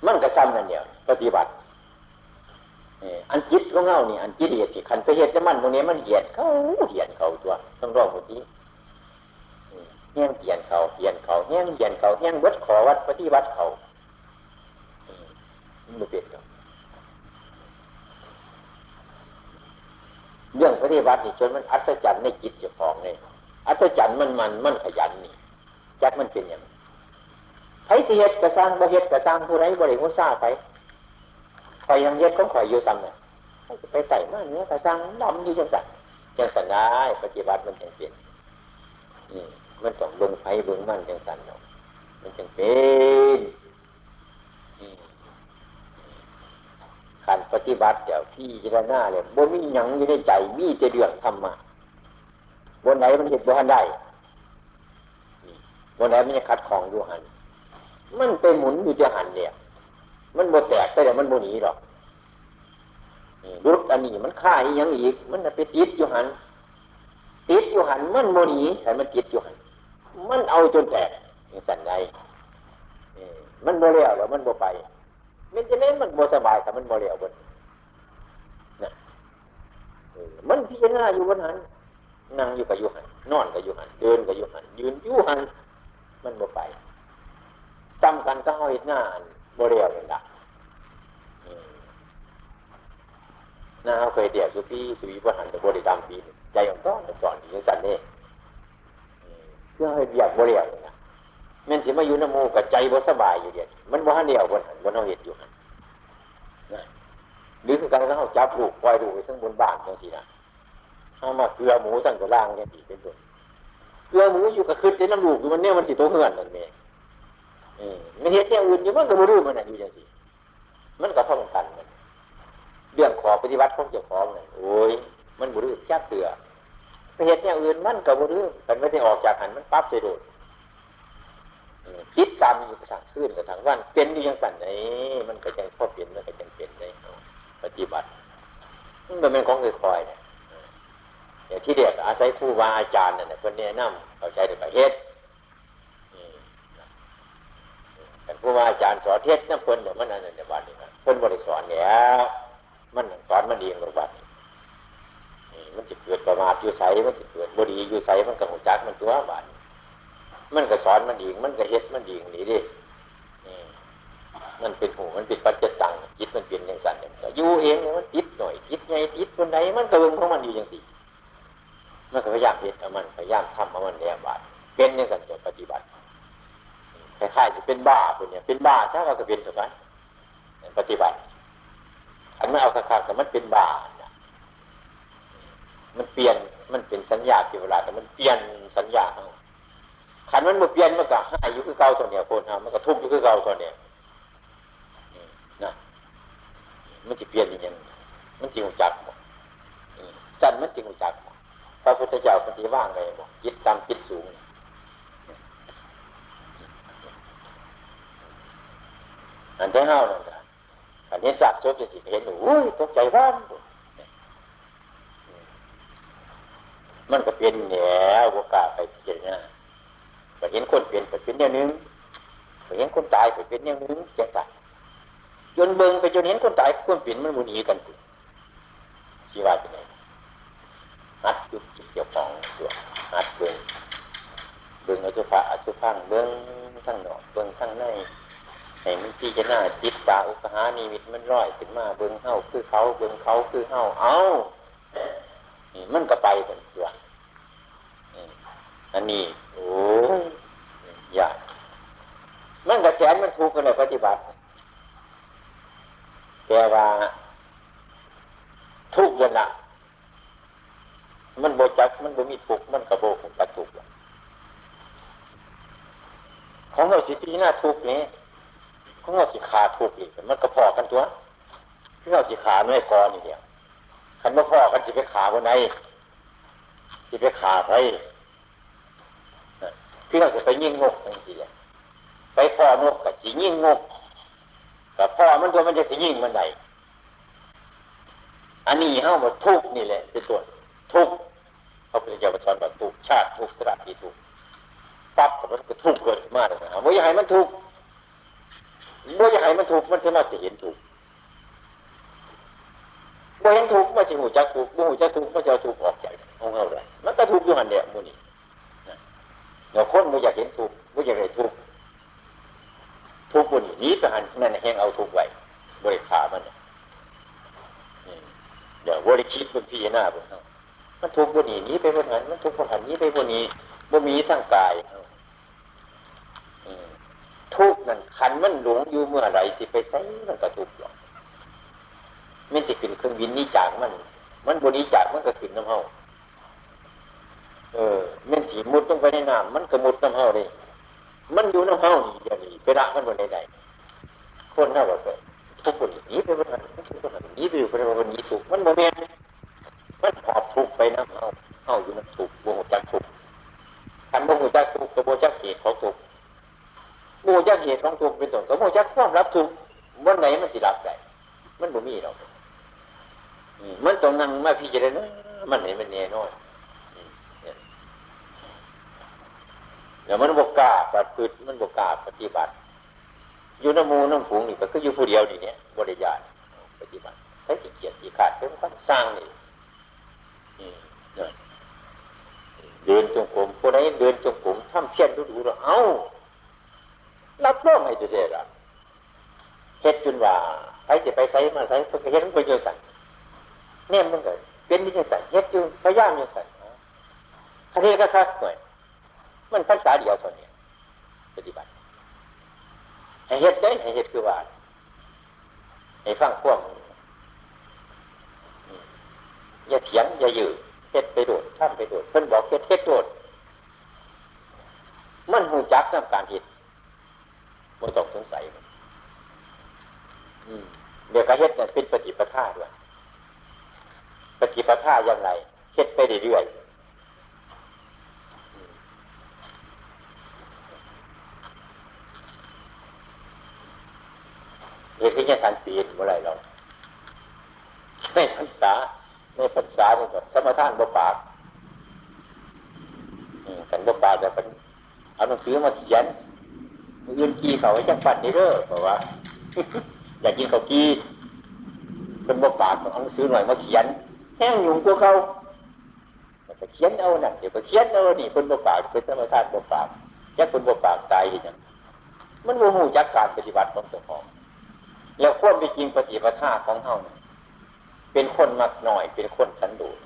[SPEAKER 1] มันก็ซ้ำนั่นเนี่ยปฏิบัติอันจิตก็เง่านี่อันจิตเหตุที่ขันไปเหตุจะมันตรงนี้มันเหยียดเขาเหยียดเขาตัวต้องรองหมดนี้เงี้ยเหยียดเขาเหยียดเขาเงี้ยเหยียดเขาเงี้ยวัดขอวัดปฏิบัติเขา ไม่เปลี่ยนกันเรื่องปฏิบัตินี่จนมันอัศจรรย์ในจิตเจ้าของเนี่ยอัศจรรย์มันมันมันขยันนี่จักมันเป็นอย่างไผสิเหตุกระสร้างบ่เหตุกระสร้างผู้ไรบริโภคซาไปคอยยังเย็ดก็คอยอยู่ซ้ำเนี่ยไปไต่มาเนื้อกระซังดำอยู่จังสันจังสันได้ปฏิบัติมันจังเปลี่ยนมันต้องลงไฟเบื้องมันจังสันเนาะมันจังเป็น การปฏิบัติเดี๋ยวพี่จะหน้าเลยบ่มีหยังอยู่ในใจมีจะเดือดทำมาบนไหนมันเห็นบ่ทันได้บนไหนมันจะคัดของอยู่หันมันไปหมุนอยู่จะหันเนี่ย มันโมแตกใช่แต่มันโมหนีหรอกรุดอันนี้มันฆ่าอียังอีก มันไปติดอยู่หันติดอยู่หันมันโมหนีแต่มันติดอยู่หันมันเอาจนแตกอย่างสั่นไงมันโมเลี้ยวแล้วมันโมไป มันจะเน้นมันโมสบายแต่มันโมเลียวบนนะมันพิจารณาอยู่บนหันนั่งอยู่กับอยู่หันนอนกับอยู่หันเดินกับอยู่หันยืนอยู่หันมันโมไปจำกันก็เอาอีกหน้าบริเวณละน้าเคยเดียวสุพี่สุวิพหันแต่บริกรรมปีใจของต้อนสอนที่สันนี่เพื่อให้เดียบบริเวณนะ มันสิมาอยู่น้ำมูกับใจบ่สบายอยู่เดียวมันบ่หันเดียวบนหันบนเอาเหตุอยู่หันะหรือคือการเขาจับลูกปล่อยลูกไปทั้งบนบ้านจังสินะถ้ามาเกลือหมูสั่งกระล่างเนี่ยดีเป็นต้นเกลือหมูอยู่กับคืดในน้ำลูกอยู่มันเนี่ยมันสิโตเหือนนั่นเองมันเห็นอย่างอื่นอยู่มันก็บรู้มันอยู่อย่างสิมันก็เท่ากันมันเรื่องขอปฏิบัติของเจ้าของเนี่ยโอ้ยมันบรู้จักเตือไปเห็นอย่างอื่นมันก็บรู้มันไม่ได้ออกจากหันมันปั๊บเลยโดด คิดตามอยู่กระถางขึ้นกระถางวันเป็นอยู่ยังสั่นไหนมันก็ยังพอเปลี่ยนมันก็ยังเปลี่ยนในปฏิบัติมันเป็นของคอยๆเนี่ยอย่างที่เด็กอาศัยครูบาอาจารย์เนี่ยคนแนะนำเขาใช้ในประเทศแต่
[SPEAKER 2] ผู้ว่าอาจารย์สอนเทศน้ำเพิ่นเดี๋ยวมันอันนั้นเดียวันนี้นะเพิ่นบริสอนแล้วมันสอนมันเองหรือวันนี้มันจะเกิดประมาทอยู่ใสมันจะเกิดบดีอยู่ใสมันก็หัวจักมันตัวบาน มันก็สอนมันเองมันก็เฮ็ดมันเองนี่ดิมันเป็นหูมันเป็นปัจจตังจิตมันเปลี่ยนอย่างสั่นอย่างอยู่เองเนี่ยมันติดหน่อยติดไงติดคนใดมันกระเบื้องของมันอยู่อย่างสี่มันก็พยายามเฮ็ดเอามันพยายามทำเอามันเนี่บาดเป็นอย่างสั่นจนปฏิบัติคล้ายๆจะเป็นบ้าคนเนี่ยเป็นบ้าใช่เราก็เป็นถูกไหมปฏิบัติอันไม่เอาคักๆแต่มันเป็นบ้ามันเปลี่ยนมันเป็นสัญญาเปลี่ยนเวลาแต่มันเปลี่ยนสัญญาเขา ขันมันมาเปลี่ยนมันก็ห้อยู่คือเก่าตัวเนี้ยคนทำมันก็ทุกข์อยู่คือเก่าตัวเนี้ยนะมันจะเปลี่ยนอย่างมันจริงจักหมดสั้นมันจริงจักหมดพระพุทธเจ้าปฏิว่างเลยบอกจิตต่ำจิตสูงอันที่ห้านั่นก็อันนี้สักซบจะสิเห็นหนูตกใจว่านมันก็เป็นแหนวโอกาสไปเจนะ ไปเห็นคนเปลี่ยนไปเป็นอย่างนึงไปเห็นคนตายไปเป็นอย่างนึงจะตายจนเบิ่งไปจนเห็นคนตายคนเปลี่ยนมันมุนีกันกูชีวาเป็นไงหัดยุบจิตเกี่ยวของตัวหัดเบิ่งเบิ่งอสุภะอสุพังเบิ่งทั้งนอกเบิ่งทั้งในให้มันพี่จะหน้าจิตตาอุกหานิมิตมันร้อยขึ้นมาเบิ่งเฮาคือเขาเบิ่งเขาคือเฮาเอามันก็ไปเป็นตัว อันนี้โอ้ยากมันกระแสนมันถูกกันเลยปฏิบัติแต่ว่าทุกอย่างละมันโบจักมันบ่มีทุกมันกระโบกกระทุกของเราสิพิจารณาทุกนี้ของเราสิขาทุกอีกมันก็พอกันตัวที่เราสิขาหน่กรนี่เดียวคันว่าพ่อกันสิไปขาวันไหนสิไปขาไป ที่เราจะไปยิงงกจังสิไปพ่อนกกับสิยิงงกกับพ่อมันตัวมันจะสิยิงมันไหนอันนี้เฮ้ามาทุกนี่แหละเป็นตัวทุกเขาเป็นเจ้าประชอนแบบทุกชาติทุกสระที่ทุกปั๊บมันก็ทุกเกิดมากเลยนะว่าอยาให้มันทุกว่าอยาให้มันทุกมันจะมาจะเห็นทุกบ่เห็นทุกข์มันจะหูจักทุกข์บ่หูจักทุกข์มันจะทุกข์ออกจากของเราเลยมันก็ทุกข์อยู่หันเดียวมูนี่ เดี๋ยวคนบ่อยากเห็นทุกข์บ่อยากได้ทุกข์ทุกข์บนนี้ไปหันนั่นแหงเอาทุกข์ไว้บริขามันเดี๋ยวบริคิดบนพี่หน้าบนเขามันทุกข์บนนี้นี้ไปบนหันมันทุกข์บนหันนี้ไปบนนี้บ่มีทั้งกายทุกข์นั่นขันมันหลงอยู่เมื่อไรสิไปใส่มันก็ทุกข์หรอกมันจะขึ้นเครื่องบินนี้จากมัน มันบนี้จากมันก็ขึ้นน้ำเฮา เออมันสีมุดต้องไปในน้ำมันก็มุดน้ำเฮาเลยมันอยู่น้ำเฮานี่อย่างนี้ไปรักมันบนใดๆคนน่าว่าไปทุกคนหนีไปบนนั้นทุกคนหนีไปอยู่ไปบนนี้ถูกมันโมเมนมันหอบทุกไปน้ำเฮาเฮาอยู่น้ำถูกโมโหจักถูกคันโมโหจักถูกกับโมจักเหตุของถูกโมจักเหตุของถูกเป็นต้นกับโมจักความรับถูกวันไหนมันจะรับได้มันบ่มีหรอกมันต้องนั่งมาพิจารณามันเห็นมันแน่นอน เดี๋ยวมันบกกล้าปฏิบัติมันบกกล้าปฏิบัติ อยู่น้ำมูน้ำฝูงนี่ก็คืออยู่ผู้เดียวนี่เนี่ยบริยานปฏิบัติใช้ขี้เกียจขี้ขาดเป็นคนสร้างนี่เดินจงกรมผู้ใดเดินจงกรมทำเพี้ยนดูดูเราเอารับรองให้ตัวเสียละเฮ็ดจนว่าไปจะไปใส่มาใส่เพื่อเฮ็ดมันไปโยสั่งเนี่ยมันก็เป็นที่จะใส่เฮ็ดอยู่พยายามอยู่ใส่คดีก็คักหน่อย มันภาษาเดียวเท่านี้ปฏิบัติให้เฮ็ดได้ให้เฮ็ดคือว่าให้ฟังพวกอย่าเถียงอย่ายืดเฮ็ดไปโดดท่านไปโดดเพิ่นบอกเฮ็ดเฮ็ดโดดมันหูจักน้ำการเฮ็ดไม่ต้องสงสัยเดี๋ยวกระเฮ็ดเนี่ยเป็นปฏิปทาด้วยปฏิปทาอย่างไรเฮ็ดไปเรื่อย เหตุที่จะทันปีนเมื่อไรเราในภาษาในภาษาเนี่ยแบบสมทานบปากกันบปากแต่เป็นเอาหนังสือมาเขียนอื่นกีเขาไว้จังปันนี่เด้อบอกว่า อยากกินเขากีเป็นบกปากเอาซื้อหน่อยมาเขียนแห้งยุ่งกว่าเขาก็เขียนเอาน่ะเดี๋ยวก็เขียนเอานี่เป็นบกปากเป็นธรรมชาติบกปากจักเป็นบกปากตายอย่างมันโมโหจักการปฏิบัติของตัวของ แล้วควรไปจริงปฏิบัติท่าของเขาเป็นคนมักหน่อย เป็นคนสันโดษ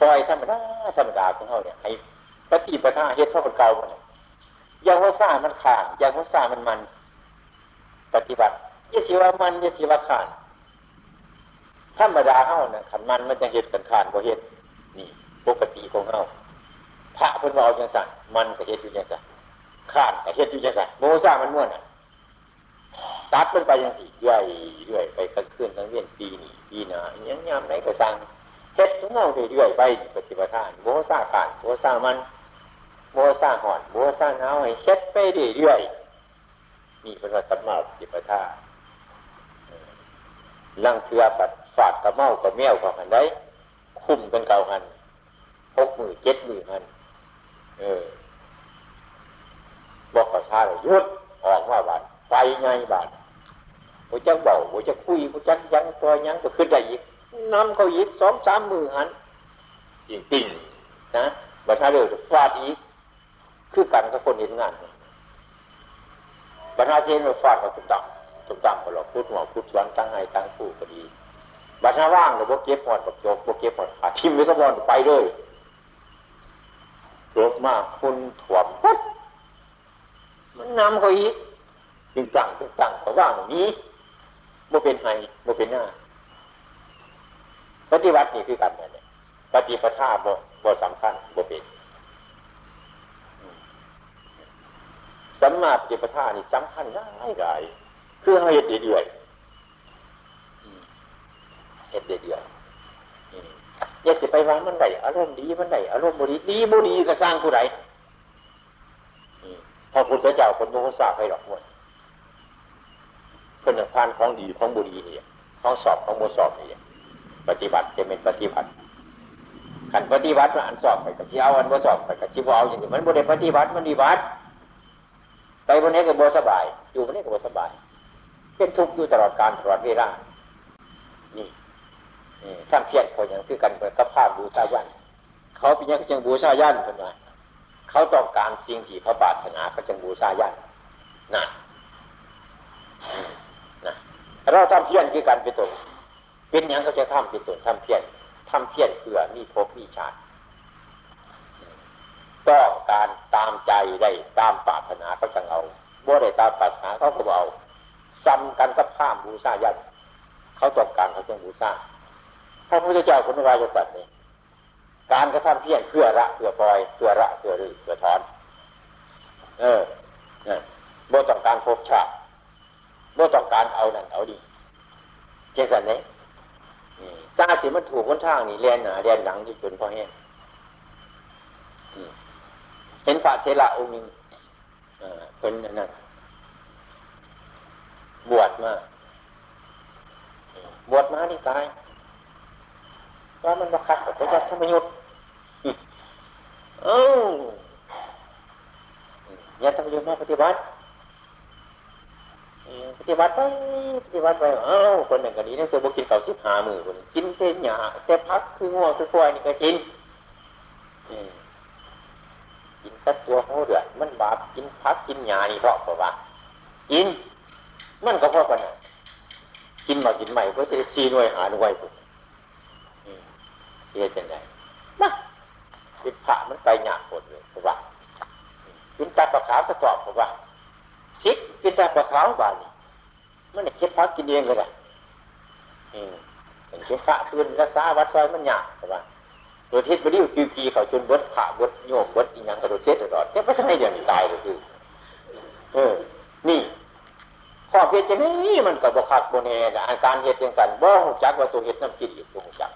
[SPEAKER 2] ปล่อยธรรมดาธรรมดาของเขาเนี่ยให้ปฏิปทาเฮ็ดเท่ากับเก่าเนี่ยยังว่าซ่ามันขาดยังว่าซ่ามันมัน ปฏิบัติยี่สิว่ามันยี่สิว่าขาดธรรมดาเฮาเนี่ยขันมันมันจะเฮ็ดกันขาดบ่เฮ็ดนี่ปกติของเฮาพระเพิ่นว่าเอาจังสั่นมันก็เฮ็ดอยู่จังสั่นขาดก็เฮ็ดอยู่จังสั่นโมซ่ามันม่วนอะ ตัดมันไปยังสี่เรื่อยเรื่อยไปกลางคืนกลางเวียนปีนี้ปีหน้ายังยามไหนก็สั่งเฮ็ดของเฮาเรื่อยไปปฏิบัติทานโมซ่าขาดโมซ่ามันโมซ่าหอนโมซ่าหนาวให้เฮ็ดไปเรื่อยนี่เป็นว่าสัมมาปฏิปทาลังเทือปัดฝาดกระเมากับแมวกับหันได้ คุ้มกันเก่าหันหกมือเจ็ดมือหันเออบอกกับชาเลยยุดออกว่าบาดไปไงบาด ผมจะเบาผมจะคุยผมจะยังตัวยังก็ขึ้นได้อีกน้ำเขาอีกสองสามมือหันยิงติ่งนะบัตรเดือดฟาดอีก คือกันกับคนเห็นงานบัตรเชนมาฟาดมาตุ่มต่ำตุ่มต่ำก็หลอกพูดหัวพูดสวนตั้งให้ตั้งผู้ก็ดีบัตรว่างหรือว่าเก็บหอดแบบโยกเก็บหอดขาทิมไว้ก็บอลไปเลยรกมากคุณถ่วมปุ๊บมันนำเขาอีกจึงจังจึงจังเขาว่างอย่างนี้ บ่เป็นไห้บ่เป็นหน้าปฏิวัตินี่คือกันเนี่ยปฏิปทาบ่บ่สำคัญบ่เป็นสัมมาปฏิปทานี่สำคัญได้หลายคือเฮ็ดเดือยเฮ็ดเดือยอย่าจะไปว่ามันได้อารมณ์ดีมันได้อารมณ์บดีดีบุดีก็สร้างผู้ใดพระพุทธเจ้าคนโมหะให้หรอกหมด เพื่อนพานของดีของบุรีนี่ของสอบของโมสอบนี่ปฏิบัติจะเป็นปฏิบัติขันปฏิบัติมันอันสอบไปกับที่เอาอันโมสอบไปกับที่เอาอย่างนี้มันบุได้ปฏิบัติมันดีบัติไปบนนี้ก็โบสบาย อยู่บนนี้ก็โบสบาย เป็นทุกข์อยู่ตลอดการตลอดเวลานี่ท่านเพียรคนอย่างคือกันกับภาพบูชายันเขาเป็นยังจังบูชายันคนว่าเขาต้องการสิ่งที่เขาปรารถนาเขาจังบูชายันนั่นนะ เราทำเพี้ยรคือกันเป็นตัวเป็นอย่างเขาจะทำเป็นตัวทำเพี้ยรทำเพี้ยรเพื่อมีภพมีชาติต้องการตามใจได้ตามปรารถนาเขาจังเอาบ่ได้ตามปรารถนาเขาก็เอาซ้ำกันกับข้ามบูชายันเขาต้องการเขาจังบูชาพระพุทธเจ้าคุณวายสัตว์นี่การกระทำเพี้ยรเพื่อละเพื่อปล่อยเพื่อละเพื่อรื้อเพื่อถอน เออเนี่ยบ่ต้องการพบชาติ บ่ต้องการเอานั่นเอาดีเจสันเนี่ยซาสิมันถูกคนทางนี่เรียนหนาเรียนหลังที่จนพ่อแห้งเห็นพระเทระองค์นึงเป็นนั่นบวชมา บวชมาที่ตายว่ามันบังคับพระธรรมยุทธ์เอ้าอย่าทำยุทธ์มาปฏิบัติ ปฏิบัติไปปฏิบัติไปเอ้าคนหนึ่งก็ดีนะเจอบุกินเก่าสิบหามือคนกินเต้นหยาแต่พักคือง่วงคือควายนี่ก็กินกินสักตัวหัวเดือดมันบาปกินพักกินหยานี่เถอะเพราะว่ากิน มันก็พอกันกินมากินใหม่ก็จะซีหน่วยหาหน่วยปุ๊บเฮ็ดจังไดนะเป็นพระมันไปหยาบหมดเลยเพราะว่าเป็นตาประขาวสะตอบเพราะว่า คิดเป็นตาประขาวบานี่มันเนี่คิดพักกินเองเลยอะอืมเป็นเก็บพระปืนรักษาวัดซอยมันหยาบเพราะว่าโดยเทศบริวปีปีเขาจนบดขาบดโยมบดอีหยังกระโดดเทศตลอดจะไม่ใช่เดี๋ยวนี้ตายเลยคือเออ นี่ข้อเพชรจะนี่มันกับบคักบนเนอาการเหตุยังกันบ่หจักว่าตัวเหตุน้ำจิตอีกตัวจัก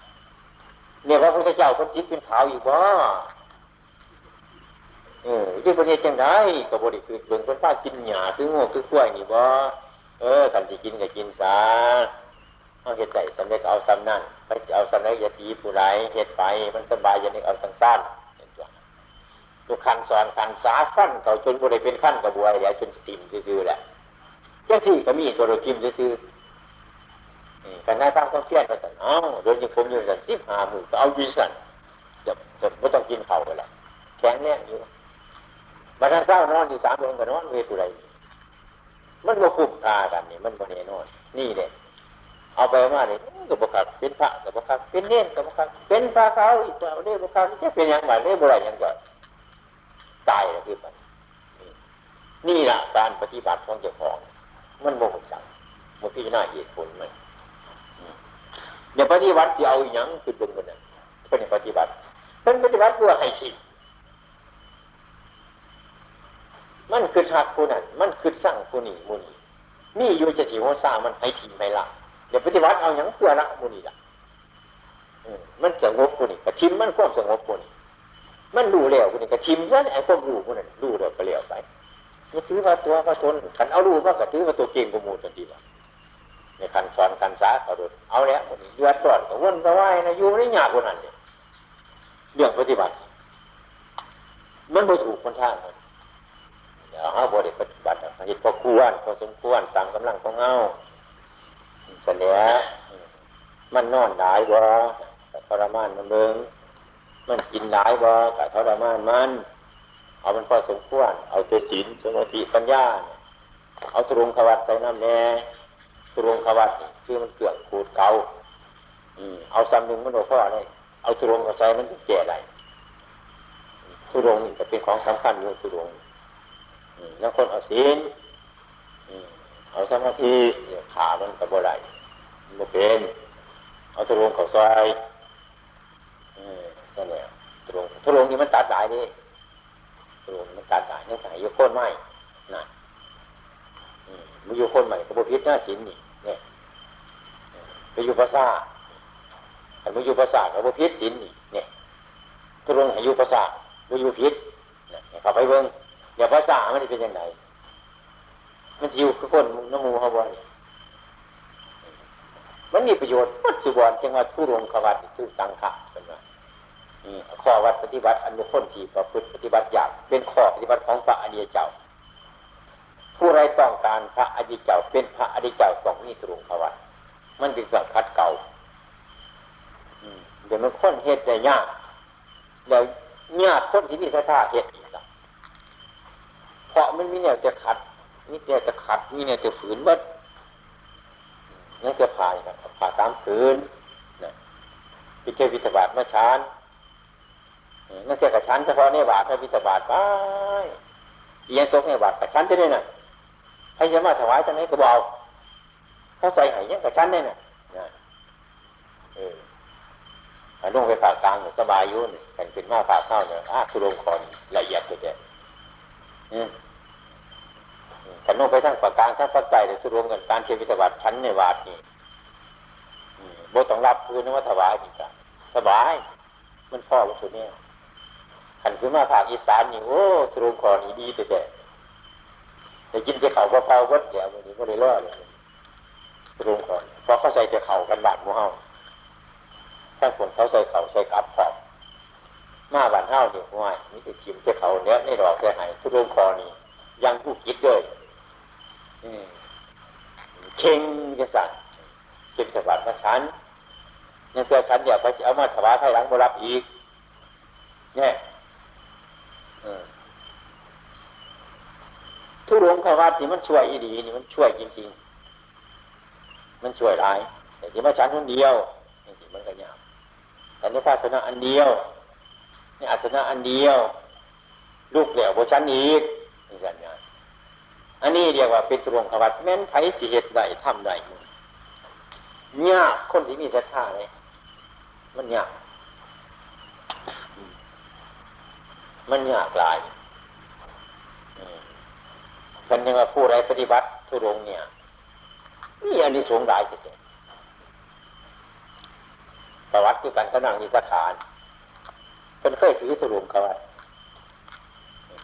[SPEAKER 2] เนี่ยพระพุทธเจ้าคนจิตเป็นขาวอีกบ่ เออที่ประเทศจังไดกับบริคือเบิ่งคนป้ากินหญ้าคืองูคือกล้วยนี่บ่เออกันจะกินก็กินซะเอาเห็ดใจสำเร็จเอาซ้ำนั่นไปเอาสำเร็จยาตีผู้ไรเห็ดไปมันสบายอย่านึกเอาสั้นๆเห็นตัวไปตัวขันสอนขันสาขั้นเก่าจนบริเป็นขั้นกระบวยแล้วจนสติมซื่อแหละเจ้าที่ก็มีตัวเราทิมซื่อกันนาตั้งต้องเพียนไปสั่นเอ้าโดยที่ผมยู่สั่นสิบห้าหมื่นก็เอาวิสันจะจะไม่ต้องกินเข่าไปละแข็งแน่นอยู่ มาถ้าเศร้านอนอยู่สามเดือนก็นอนเวทุไรมันก็คุ้มค่ากันนี่มันก็แน่นอน นี่เนี่ยเอาไปมาเลยก็บกักเป็นพระกับบกักเป็นเน่นกับบกักเป็นพระเขาอีกแล้วเน่บกักจะเป็นยังไงเน่บอะไรยังก่อนตายแล้วคือมันนี่แหละการปฏิบัติของเจ้าของ มันโมโหจังมันพี่น้าเหตุผลมันอย่าปฏิบัติจะเอาอย่างคือดึงมันนะเป็นปฏิบัติเป็นปฏิบัติเพื่อให้คิด มันคือชักผู้นั้นมันคือสร้างผู้นี้มูนีนี่อยู่จะสิว่าสร้างมันให้ทีไม่ละเดี๋ยวปฏิบัติเอาอย่างเพื่อละมูนีละมันสงบผู้นี้กระทิมมันควบสงบผู้นี้มันรู้แล้วผู้นี้กระทิมซะไอ้ควบรู้ผู้นั้นรู้แล้วก็เลี้ยวไปนี่ถือว่าตัวก็ทนขันเอารู้ว่าก็ถือว่าตัวเก่งกมูลทันทีว่าในขันสอนขันสาเขาดูเอาแล้วคนนี้เดือดร้อนก็วนไปไหวนะอยู่ไม่ยากคนนั้นเนี่ยเรื่องปฏิบัติ มันไม่ถูกคนท่างมัน เดี๋ยวเขาบริปฏิบัติเหตุพอควรพอสมควรตามกำลังของเงาเสนอมันนอนหลายบ่กับทรมานมันเบิงมันกินหลายบ่กับทรมานมัน เอามันพอสมควร เอาตัวศีลสมาธิปัญญา เอาตรงขวัดใส่น้ำแน่ตรงขวัดคือมันเกลือขูดเกาเอาซ้ำหนึ่งมันโดนข้อเลยเอาตรงกับใจมันจะแก่ไรทุรงนี่จะเป็นของสำคัญอยู่ทุรง แล้วคนเอาศีลเอาสมาธิขามันกับบ่ไรมันเป็นเอาทุรงเขาซอยนั่นแหละทุรงทุรงนี่มันตัดหลายนี่ทุรงมันตัดหลายนี่ส่ยกโค่นไม้นะมันอยู่คนใหม่กระบพิษหน้าศีลนี่เนี่ยไปอยู่ภาษาแต่มันอยู่ภาษากับบุพิษศีลนี่เนี่ยทุรงให้อยู่ภาษาบุอยู่พิษเข้าไปเบิ้ง อย่าภาษามันจะเป็นยังไงมันอยู่กับคนน้ำมูเขาบ่อยมันมีประโยชน์ปัจจุบันจังว่าทุรงขวัตทุตังขะเป็นว่าข้อวัดปฏิบัติอนุคนที่ประพฤติปฏิบัติอยางเป็นข้อปฏิบัติของพระอริยเจ้า ผู้ไรต้องการพระอริยเจ้า เป็นพระอริยเจ้าต้องมีทุรงขวัตมันจึงจะคัดเก่าเดี๋ยวมันค้นเหตุได้ยากแล้วยากคนที่มีสถาเหตุ เพราะมันมีแนวจะขัดมีแนวจะขัดมีแนวจะฝืนบัดนั่นจะผ่านครับผ่าสามคืนนะพิเทวิตบาทมาชานนั่นจะกระชั้นเฉพาะในบาทพระพิตบาทไปเอียงตกในบาทกระชั้นได้น่ะให้จะมาถวายจะไหนก็บอกเขาใส่ไห้เนี่ยกระชั้นได้น่ะนะเออลงไปฝากกลางสบายยุ่นแผ่นเป็นมาฝากข้าวเนี่ยอ้าคุลงคอนละเอียดเด็ด ขันลงไปทั้งฝากกลางทั้งฝากใจเดี๋ยวรวมกันการเทวิตบาทชั้นในวาดนี่โบต้องรับคืนนว่าถวายอีกอะสบาย มันพ่อวัตถุเนี่ยขันขึ้นมาภาคอีสานนี่โอ้ทรงคอนี่ดีแต่แต่แต่กินแต่เข่าเผาวัดเดี๋ยววันนี้ก็เลยรอดเลยทรงคอนเพราะเขาใส่แต่เข่ากันบาดมูเฮาถ้าคนเขาใส่เข่าใส่กับขอบ มาบานเฮาเนี่ยห่วยนี่จะกิมแต่เขาเนี้ยนี่ดอกแค่ไหนทุรงคอนี่ยังผู้คิดด้วยเข่งจะสั่นเก็บสบัดพระชันยังเจอฉันอยากไปเอามาถวายให้หลังบรับอีก เนี่ยทุรงขวัดนี่มันช่วยอีดีนี่มันช่วยจริงๆ มันช่วยหลายแต่ที่มาฉันคนเดียวนี่มันก็ยากแต่ในภาสนาอันเดียว นี่อาสนะอันเดียวลูกเหลวโบชันอีกนี่สัญญาอันนี้เรียกว่าเป็นตรงขวัดแม้นไผสิเหตุใดทำใดยากคนที่มีศรัทธาเลยมันยาก มันยากหลายเป็นยังว่าผู้ใดปฏิบัติทุรงเนี่ยนี่อันนี้สูงหลายจริงประวัติคือการขนังมีสาขาเป็นเคยถือทุรงเขา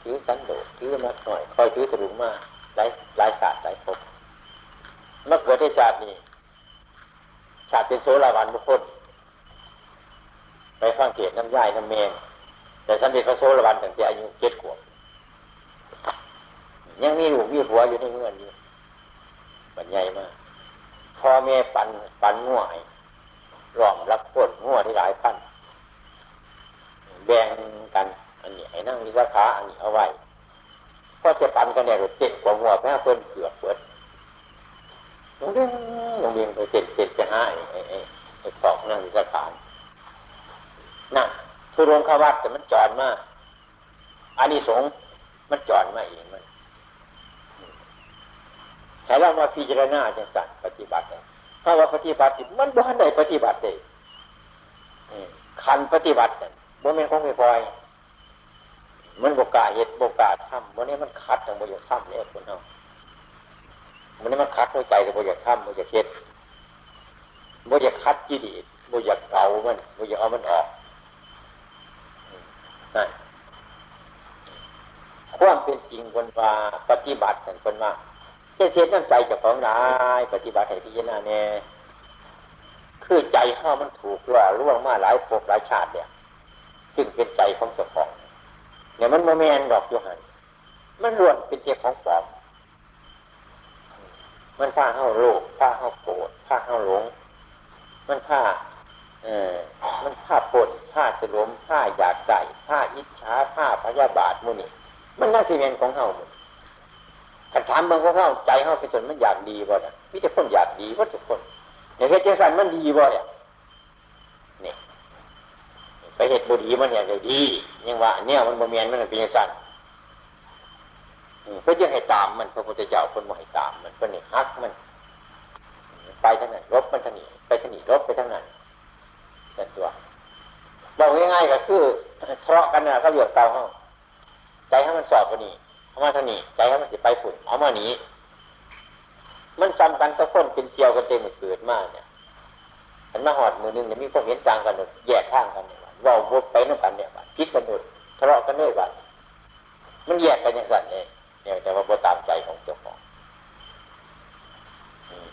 [SPEAKER 2] ถือสันโดษถือมาหน่อยคอยถือทุรงมมาหลายหลายศาสตร์หลายภพเมื่อเกิดในชาตินี้ชาติเป็นโซลาวันบุคคลไปฟังเกตน้ำย่ายน้ำเมนแต่สมเด็จพระโสดาบันตั้งแต่อายุเจ็ดขวบยังมีลูกมีผัวอยู่ในเงื่อนอยู่บันใหญ่มากพ่อแม่ปันปันง่วให้รอมรับพ้นง่วที่หลายพัน แบ่งกัน อันนี้ให้นั่งวิสาขาอันนี้เอาไว้พอจะปันกันเนี่ยเจ็ดกว่าหัวแม่เพิ่นเกือบเปิดลงเรียนลงเรียนไปเจ็ดเจ็ดจะห้าไอ้ไอ้ไอ้ตอกนั่งวิสาขานั่นทุรงขวัดแต่มันจอดมากอันนี้สงมันจอดมาเองมันให้เรามาพิจารณาจังสันปฏิบัติถ้าว่าปฏิบัติมันบ้านใดปฏิบัติได้คันปฏิบัติ บ่แม่นของค่อย มันบกาเหตุบกาทำวันนี้มันคัดทางบริยาทำเนี่ยคนเอาวันนี้มันคัดหัวใจกับบริยาทำบริยาเฮ็ดบริยาคัดจีดีบริยาเก่ามันบริยาเอามันออกนั่นความเป็นจริงคนว่าปฏิบัติกันคนว่าเสียน้ำใจจากของนายปฏิบัติให้พิจารณาเนี่ยคือใจเข้ามันถูกล่อล่วงมาหลายภพหลายชาติเนี่ย ซึ่งเป็นใจของเจ้าของเนี่ยมันโมเมนดอกอยู่หันมันล้วนเป็นเจ้าของปลอมมันผ้าเข้าโลกผ้าเข้าโกรธผ้าเข้าหลง มันผ้าเออมันผ้าปนผ้าสลมผ้าอยากได้ผ้าอิจฉาผ้าพยาบาทมุนี่มันน่าสิเวียนของเฮาหมดขันถามเบิ่งของเฮาใจเฮาเป็นมันอยากดีบ่เนี่ยมิแต่คนอยากดีว่าทุกคนเนี่ยเหตุจังสันมันดีบ่เนี่ยนี่ ไปเหตุบุรีมันอยากได้ดียังว่าเนี่ยมันโมเมนมันเป็นยังสันเพื่อยังให้ตามมันพระพุทธเจ้าคนบ่ให้ตาม มันเป็นฮักมัน ไปทางนั้นรบมันทางนี้ไปทางนี้รบไปทางนั้นแต่ตัวบอกง่ายๆก็คือทะเลาะกันนะก็เลือเก่าห้องใจให้มันสอบกันนี้เอามาทางนี้ใจให้มันสิไปฝุ่นเอามานี้มันซ้ำกันตะพ้นเป็นเซียวกันเต็มเกิดมากเนี่ยมันมาหอดมือนึงเนี่ยมีความเห็นจางกันแยกข้างกันเนี่ย ว่าบดไปน้ำกันเนี่ยคิดกันหมดทะเลาะกันด้วยกันมันแยกกันอย่างสั่นเองเนี่ยแต่ว่าบ่ตามใจของเจ้าของ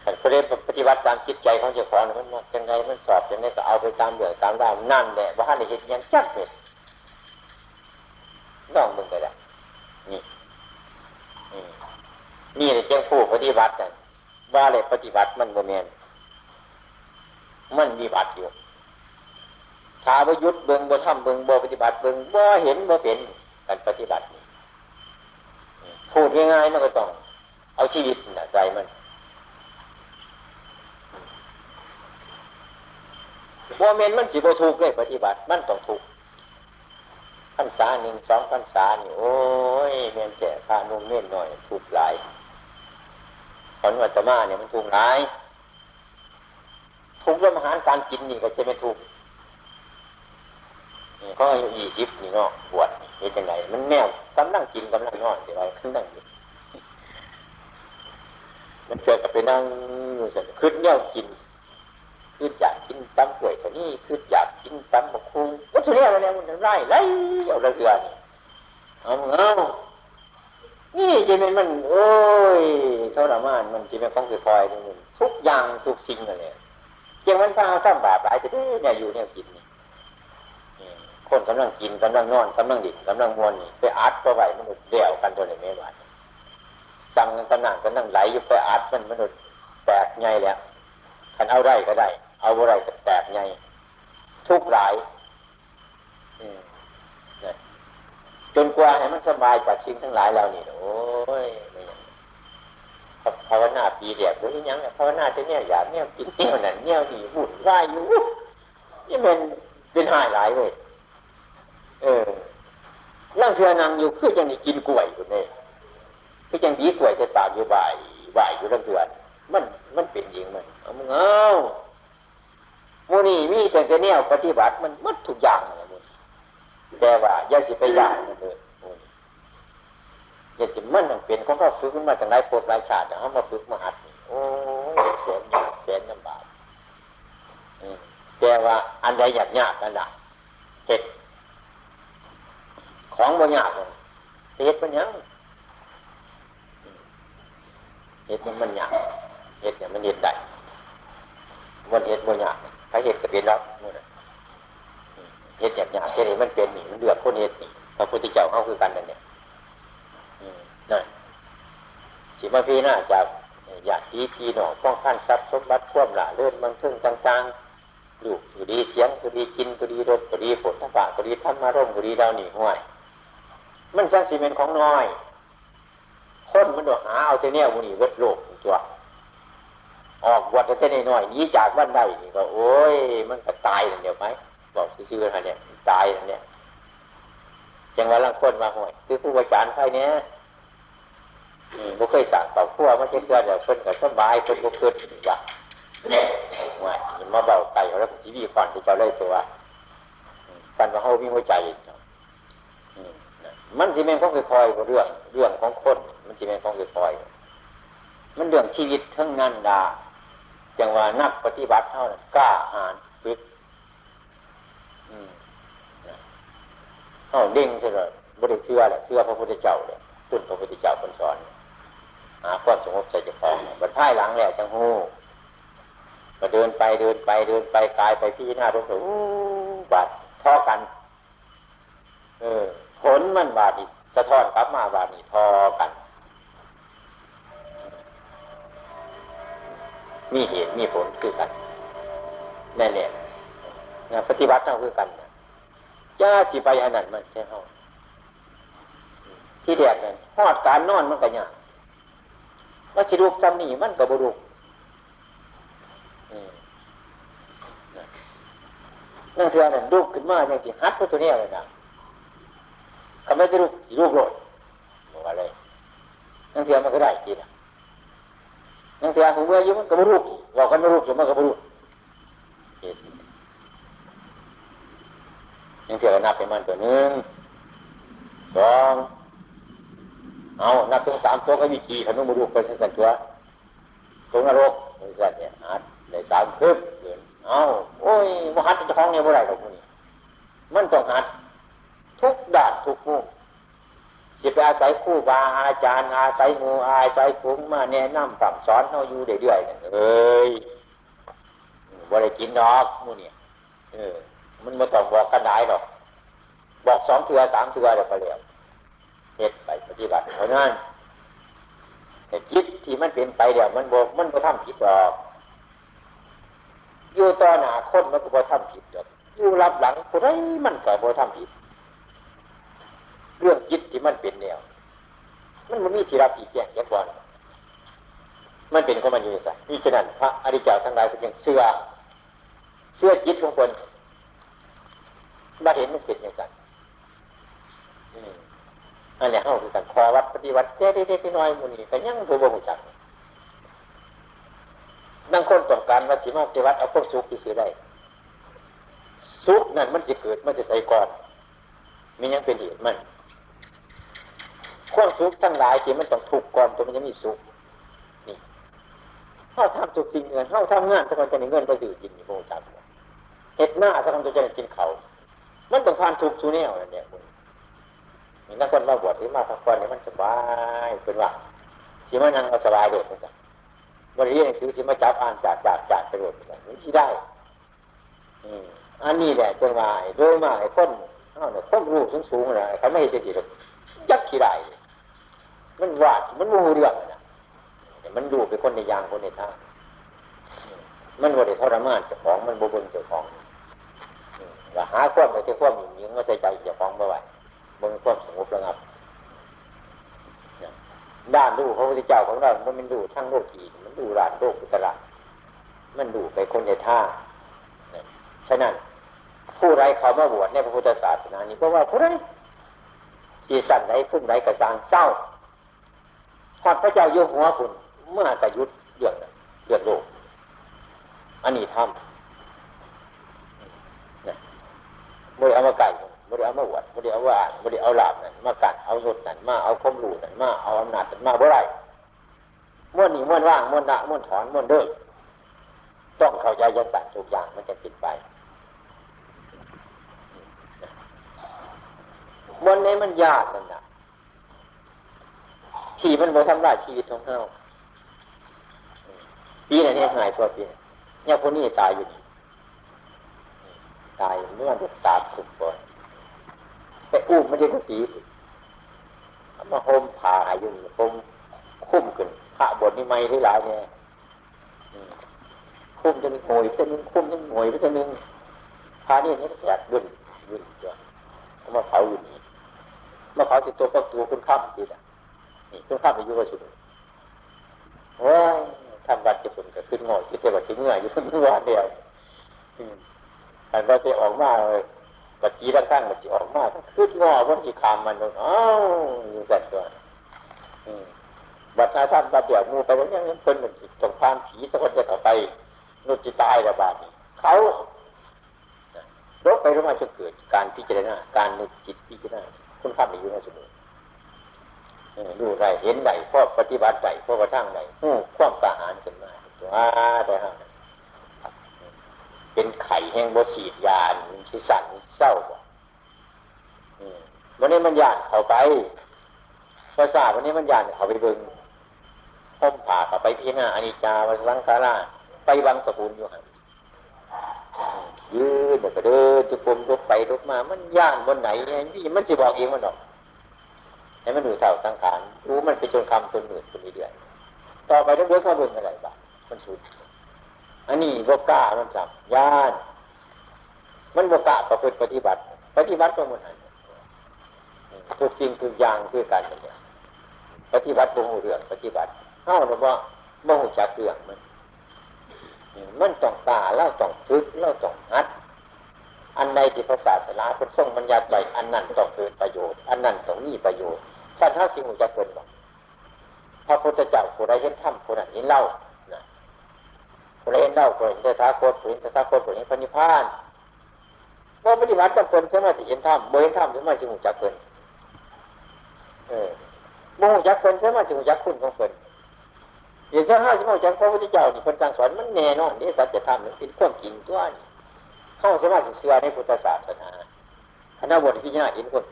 [SPEAKER 2] แต่ประเด็นปฏิบัติตามจิตใจของเจ้าของมันยังไงมันสอบยังไงก็เอาไปตามเดือดตามร่างนั่นแหละว่าในเหตุยังจัดเลยน้องมึงก็ได้นี่นี่เลยเจ้าผู้ปฏิบัติกันว่าเลยปฏิบัติมันโมเมนมันมีบัติอยู่ ถ้าว่ายุดเบิงบ่ทำเบิงบ่ปฏิบัติเบิงบ่เห็นบ่เป็นการปฏิบัติพูดง่ายๆมันก็ต้อง เอาชีวิตนะใจมันว่าเมนมันสิบ่ถูกเลยปฏิบัติ มันต้องถูกพรรษาหนึ่งสองพรรษานี่โอ้ยเมนแก่พานุ่มเม่นหน่อย ถูกหลายผลวัตมาเนี่ยมันถูกหลายทุกเรื่องอาหารการกินนี่ก็จะไม่ถูก เขาอายุยี่สิบนี่เนาะบวชเห็นยังไงมันแนวกำลังกินกำลังนอนเดี๋ยวเรขึ้นนั่งอยู่มันเจอกับไปนั่งอยู่เสร็จขึ้นแนวกินคืออยากกินตำกล้วยตัวนี้คืออยากกินตำบกคุ้งวัตถุเนี่ยอะไรมันไล่ไล่เอาเรือนี่เอาเอานี่จะเป็นมัน โอ้ยทรมานมันจะเป็นของคือคอยทุกอย่างทุกสิ่งเลยเจ้ามันพาเอาตั้งบาปหลายจะได้เนี่ยอยู่เนี่ยกินนี่ คนกำลังกินกำลังนอนกำลังดิ่งกำลังมวนไปอัดก็ไหวมันเดี่ยวกันตัวนี้ไม่ไหวสั่งกันตั้งนั่งกันนั่งไหลอยู่ไปอัดมันมนุษย์แตกไงแล้วขันเอาได้ก็ได้ เอาอะไรก็แตกไงทุกหลายจนกว่าให้มันสบายจากสิ่งทั้งหลายแล้วนี่โอ้ยภาวนาปีเดียกหรือยังภาวนาจะเนี่ยอยากเนี่ยกินเนี่ยนั่นเนี่ยดีหุ่นไหวอยู่นี่มันเป็นหายหลายเว้ย เออนั่งเทือนังอยู่คือยังนี่กินกล้วยอยู่เนี่ยคือยังดีกล้วยใส่ปากอยู่บ่ายบ่ายอยู่นั่งเทือนมันมันเป็นยิงมันเอามึงเอาโมนี่มีแต่แต่เนี่ยปฏิบัติมันมัดทุกอย่างเลยมึงแต่ว่าอย่าสิไปย่างมันเลยอย่าจิมันต้องเป็นของเขาฝึกขึ้นมาจากไหนโปรดหลายชาติเขามาฝึกมาหัดโอ้เสียนยากเสียนลำบากแต่ว่าอันใดอยากยากกันละเห็ด ของบางอย่างเห็ดมันยังเห็ดมันมันยากเห็ดเนี่ยมันเห็ดได้มันเห็ดบางอย่างถ้าเห็ดก็เป็นแล้วมันเฮ็ดหยาบหยาบเฮ็ดให้มันเป็นนี่มันเดือดคนเฮ็ดนี่พระพุทธเจ้าเขาคือกันนั่นเนี่ยนั่นสิมาพีหน้าจากอยากดีพีหนอป้องขั้นทรัพย์สมบัติควมละเลื่อนบางทึ่งต่างๆลูกก็ดีเสียงก็ดีกินก็ดีรสก็ดีฝนทั้งป่าก็ดีทำมาร่มก็ดีดาวหนีห้วย มันสังสีเมนของน้อย คนมันดูหาเอาแต่เนี้ยมันนี่เวทโลกตัว ออกวัดแต่ในน้อยนี้จากบ้านใดนี่ก็โอ้ย มันก็ตายนั่นเดียวไหมบอกซื่อๆนะเนี่ยตายนั่นเนี่ยจังหวะลังคนมาห่วยคือผู้วิจารณ์ใครเนี้ยบ่เคยสั่งเป่าขั้วมาเช่นเดียวเดี๋ยวเพิ่นก็สบายเพิ่นบ่เกิดว่าเนี่ยว่ามาเบาไก่แล้วชีวิตก่อนที่จะเลยตัวกันว่าเฮามีหัวใจมั มันสิแม่นของคอยๆเรื่องเรื่องของคน มันสิแม่นของคอยๆมันเรื่องชีวิตทั้งนั้นดาจังว่านักปฏิบัติเท่านั้นกล้าหาญฝึกเขาเด้งใช่ไหมบริเชื่อแหละเชื่อพระพุทธเจ้าเลยตุนพระพุทธเจ้าคนสอนหาความสงบใจจะของบัดท้ายหลังแล้วจังหูก็เดินไปเดินไปเดินไปกายไปพี่หน้ารู้สึกบาดท่อกัน เออ ผลมันบาดนี่สะท้อนกลับมาบาดนี่ทอกัน มีเหตุมีผลคือกันแนั่นแหละปฏิบัติเท่าคือกันจ้าสิไปอันนั้นมันใช่เท่าที่แดดนั่นหอดการนอนมันก็ยากว่าสิรูปจำนี่มันก็บรุกนั่งเถื่อนั่นลูกขึ้นมาอย่างที่ฮัดพวกตัวนี้เลยนะ คำไม่ได้ลูกสีลูกโลดบอกว่าเลยนั่งเถื่อมันก็ได้จีนะนั่งเถื่อหัวเมื่อยุ่มันก็บรุกบอกกันบรุกอยู่มันก็บรุกนั่งเถื่อนับเป็นมันตัวหนึ่งสองเอานับถึงสามตัวก็มีกี่ขนมบุรุษไปสันตัวตรงนรกบริษัทเนี่ยอาจในสามคืบเกินเอาโอ้ยมหัดจะคล้องเนี่ยเมื่อไรหรอกพวกนี้มันต้องหัด ทุกด้านทุกมุมสิไปอาศัยคู่บาอาจารย์ อาศัยมูอาศัยฝูงมาแนะนำสั่งสอนเขาอยู่เรื่อยๆเอ้ยบริกินดอกมูเนี่ยเออ มันมาต้องบอกกันได้หรอก บอกสองเถือสามเถือเดี๋ยวไปเรียเหตุไปปฏิบัติเพราะนั้นแต่จิตที่มันเป็นไปเดี๋ยวมันบอกมันบ่ทำผิดหรอกอยู่ต่อหน้าคนมันก็บ่ทำผิดหรอกอยู่รับหลังผู้ใดมันก็บ่ทำผิด เรื่องจิตที่มันเป็นแนว มันมันมีที่รับที่แจ้งแยกก่อนมันเป็นของมันอยู่สันี่ฉะนั้นพระอริยเจ้าทั้งหลายก็ยังเสื้อเสื้อจิตของคนมาเห็นมันเป็นอย่างนั้นอันนี้เข้าคือกันคอวัดปฏิวัติเจ๊เด็กๆน้อยมูนี่ก็ยังตัวบ่จักนั่งคนต้องการวัดสิมาปฏิวัติเอาพวกสุขที่ซื้อได้สุขนั่นมันจะเกิดมันจะใส่ก่อนมียังเป็นเหตุมัน ความสุขทั้งหลายที่มันต้องถูกก่อนตัวมันจะมีสุขนี่เข้าทำสุขสิ่งเงินเข้าทำงานถ้ามันจะได้เงินไปสื่อกินโมจักเห็ดหน้าถ้ามันจะได้กินเขามันต้องผ่านทุกชูแนวนั่นเนี่ยมีนักคนมาบวชหรือมาพักผ่อนเนี่ยมันสบายเป็นว่าที่มันยังสบายเด็ดนะบริเรียนหนังสือที่มาจับอ่านจากจากจากไปโดดมันที่ได้อันนี้แหละจังหวะโดยมาไอ้คนเอาเนี่ยคนรู้สูงสูงนะเขาไม่เห็นจะสิหรอกยักขี้ได้ มันวาดมันมูเรื่องนะมันดูเป็นคนในยางคนในท่ามันบริทรมานเจ้าของมันบบนเจ้าของว่าหาความไปที่ความหยิ่งยิงมาใส่ใจเจ้าของเมื่อไหร่มันความสงบระงับด้านดูพระพุทธเจ้าของเรามันมันดูทั้งโลกีมันดูรานโลกุตระมันดูไปคนในท่าฉะนั้น ผู้ไรเขามาบวชในพระพุทธศาสนานี้เพราะว่าผู้ไรสีสันไหนพุ่มไหนกระสังเศร้า พอดพระเจ้าโยหัวคุณเมื่อกระยุดเดือดเดือดโลกอันนี้ทำเนี่ยมวยเอามาไก่บริเอามาหวดบริเอาว่าบริเอาลาบนั่นมากัดเอาหยดนั่นมาเอาคมรูนั่นมาเอาอำนาจนั่นมาบ่ไรม้วนหนีม้วนว่างม้วนละม้วนถอนม้วนเดินต้องเข้าใจยันตัดทุกอย่างมันจะปิดไปม้วนนี้มันยากนั่นนะ ที่มันโมทำลายชีวิตของเราปีไหนเนี่ยหายตัวปีเนี่ยคนนี้ตายอยู่นี่ตายเมื่อเด็กสามสิบก่อนไปอุ้มไม่ได้ก็ตีมาโฮมผ่าอยู่โฮมคุ้มขึ้นพระบทนี่ไม่ได้หลายเนี่ยคุ้มจะมีหวยจะมีคุ้มจะมีหวยจะมีพานี่นี่แตกดุนดุนจ้ะมาเผาอยู่นี่มาเผาจิตัวก็ตัวคุณข้ามจีอะ นี่คุณข้ามอายุก็สุดโอ้ยทำวัดจะฝุ่นก็ขึ้นงอยที่เทวดาที่เงื่ออยู่เมื่อวานเดียวแต่ว่าจะออกมาเลยบัดจีด้านข้างบัดจีออกมาขึ้นงอวันจีคามมันอ้าวอยู่สัตว์ตัวบัดท่าท่านบัดเดียวมูไปแล้วยังเป็นเหมือนตรงพานผีตะคนจะเข้าไปนุจิตายระบาดเขาลบไปลบมาจนเกิดการพิจารณาการนึกจิตพิจารณาคุณภาพในอยู่ในสมุน ดูไรเห็นไรพ่อปฏิบัติไรพ่อกระทั่งไรหูความกระหายขึ้นมาตัวแต่ฮะเป็นไข่แห้งบสีดยาที่สั่นเศร้าบ่วันนี้มันยานเข้าไปภาษาวันนี้มันยานเข้าไปเบิ่งพ้มผ่าเขาไปพิจารณาอนิจาวัสังขาราไปวังสกุลอยู่หันยืนเดี๋ยวก็เดินจุกลมลุกไปลุกมา มันย่านบนไหนนี่มันจะบอกเองมันหรอก ให้มันดูเท่าสังขารรู้มันไปจนคำจนหมื่นจนมีเดือนต่อไปต้องเลือกข้าเบิ่งอะไรบ้างมันสุดอันนี้บกล้ามันจับย่าน มันบกล้าประพฤติปฏิบัติ ปฏิบัติก็มันหันทุกสิ่งทุกอย่างคือการเนี่ยปฏิบัติบ่หูเรื่องปฏิบัติเท่าหรือว่าบ่หูจักเรื่องมันมันต้องตาแล้วต้องฝึกแล้วต้องหัดอันใดที่พระศาสนาพุทธทรงบัญญัติไว้อันนั้นต้องเกิดประโยชน์ อันนั้นต้องมีประโยชน์ สัตว์เท่าสิ่งจะเกิดบอกพระพุทธเจ้าผู้ใดเห็นธรรมผู้นั้นเห็นเล่าผู้ใดเห็นเล่าผู้ใดเห็นตถาคตผู้ใดเห็นตถาคตผู้ใดเห็นพระนิพพานว่าปฏิบัติจำเป็นใช่ไหมที่เห็นธรรมบ่เห็นธรรมใช่ไหมสิ่งจะเกิดเออโมหจักคนใช่ไหมสิ่งจักคุณของคนเดี๋ยวถ้าห้าสิบหกจากพระพุทธเจ้านี่คนจังสอนมันแน่นอนนี่สัจธรรมมันเป็นความจริงตัวนี่เข้าสมาธิเสือในพุทธศาสนาคณะบทพิจารณาเห็นคน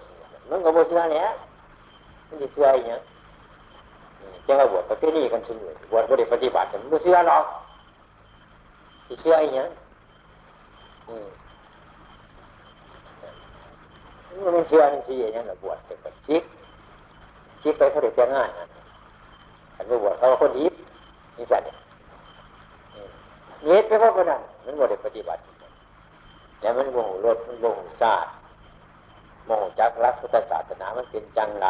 [SPEAKER 2] มันก็บทเสือเนี้ย มันจะเสืออย่างเงี้ยจะมาบวชประเภทนี้กันชุนเลยบวชบริปฏิบัติมันเสือหรอกที่เสืออย่างเงี้ยมันเชื่อมันชี้อย่างนี้นะบวชเป็นชิกชิกไปเขาเด็กจะง่ายนะอันนี้บวชเขาคนดีนี่สัตว์เนี่ยเน็ตไปเพราะนั้นมันบ่ได้ปฏิบัติแต่มันโมโหรถมันโมโหศาสตร์โมโหจักรักพุทธศาสนามันเป็นจังไร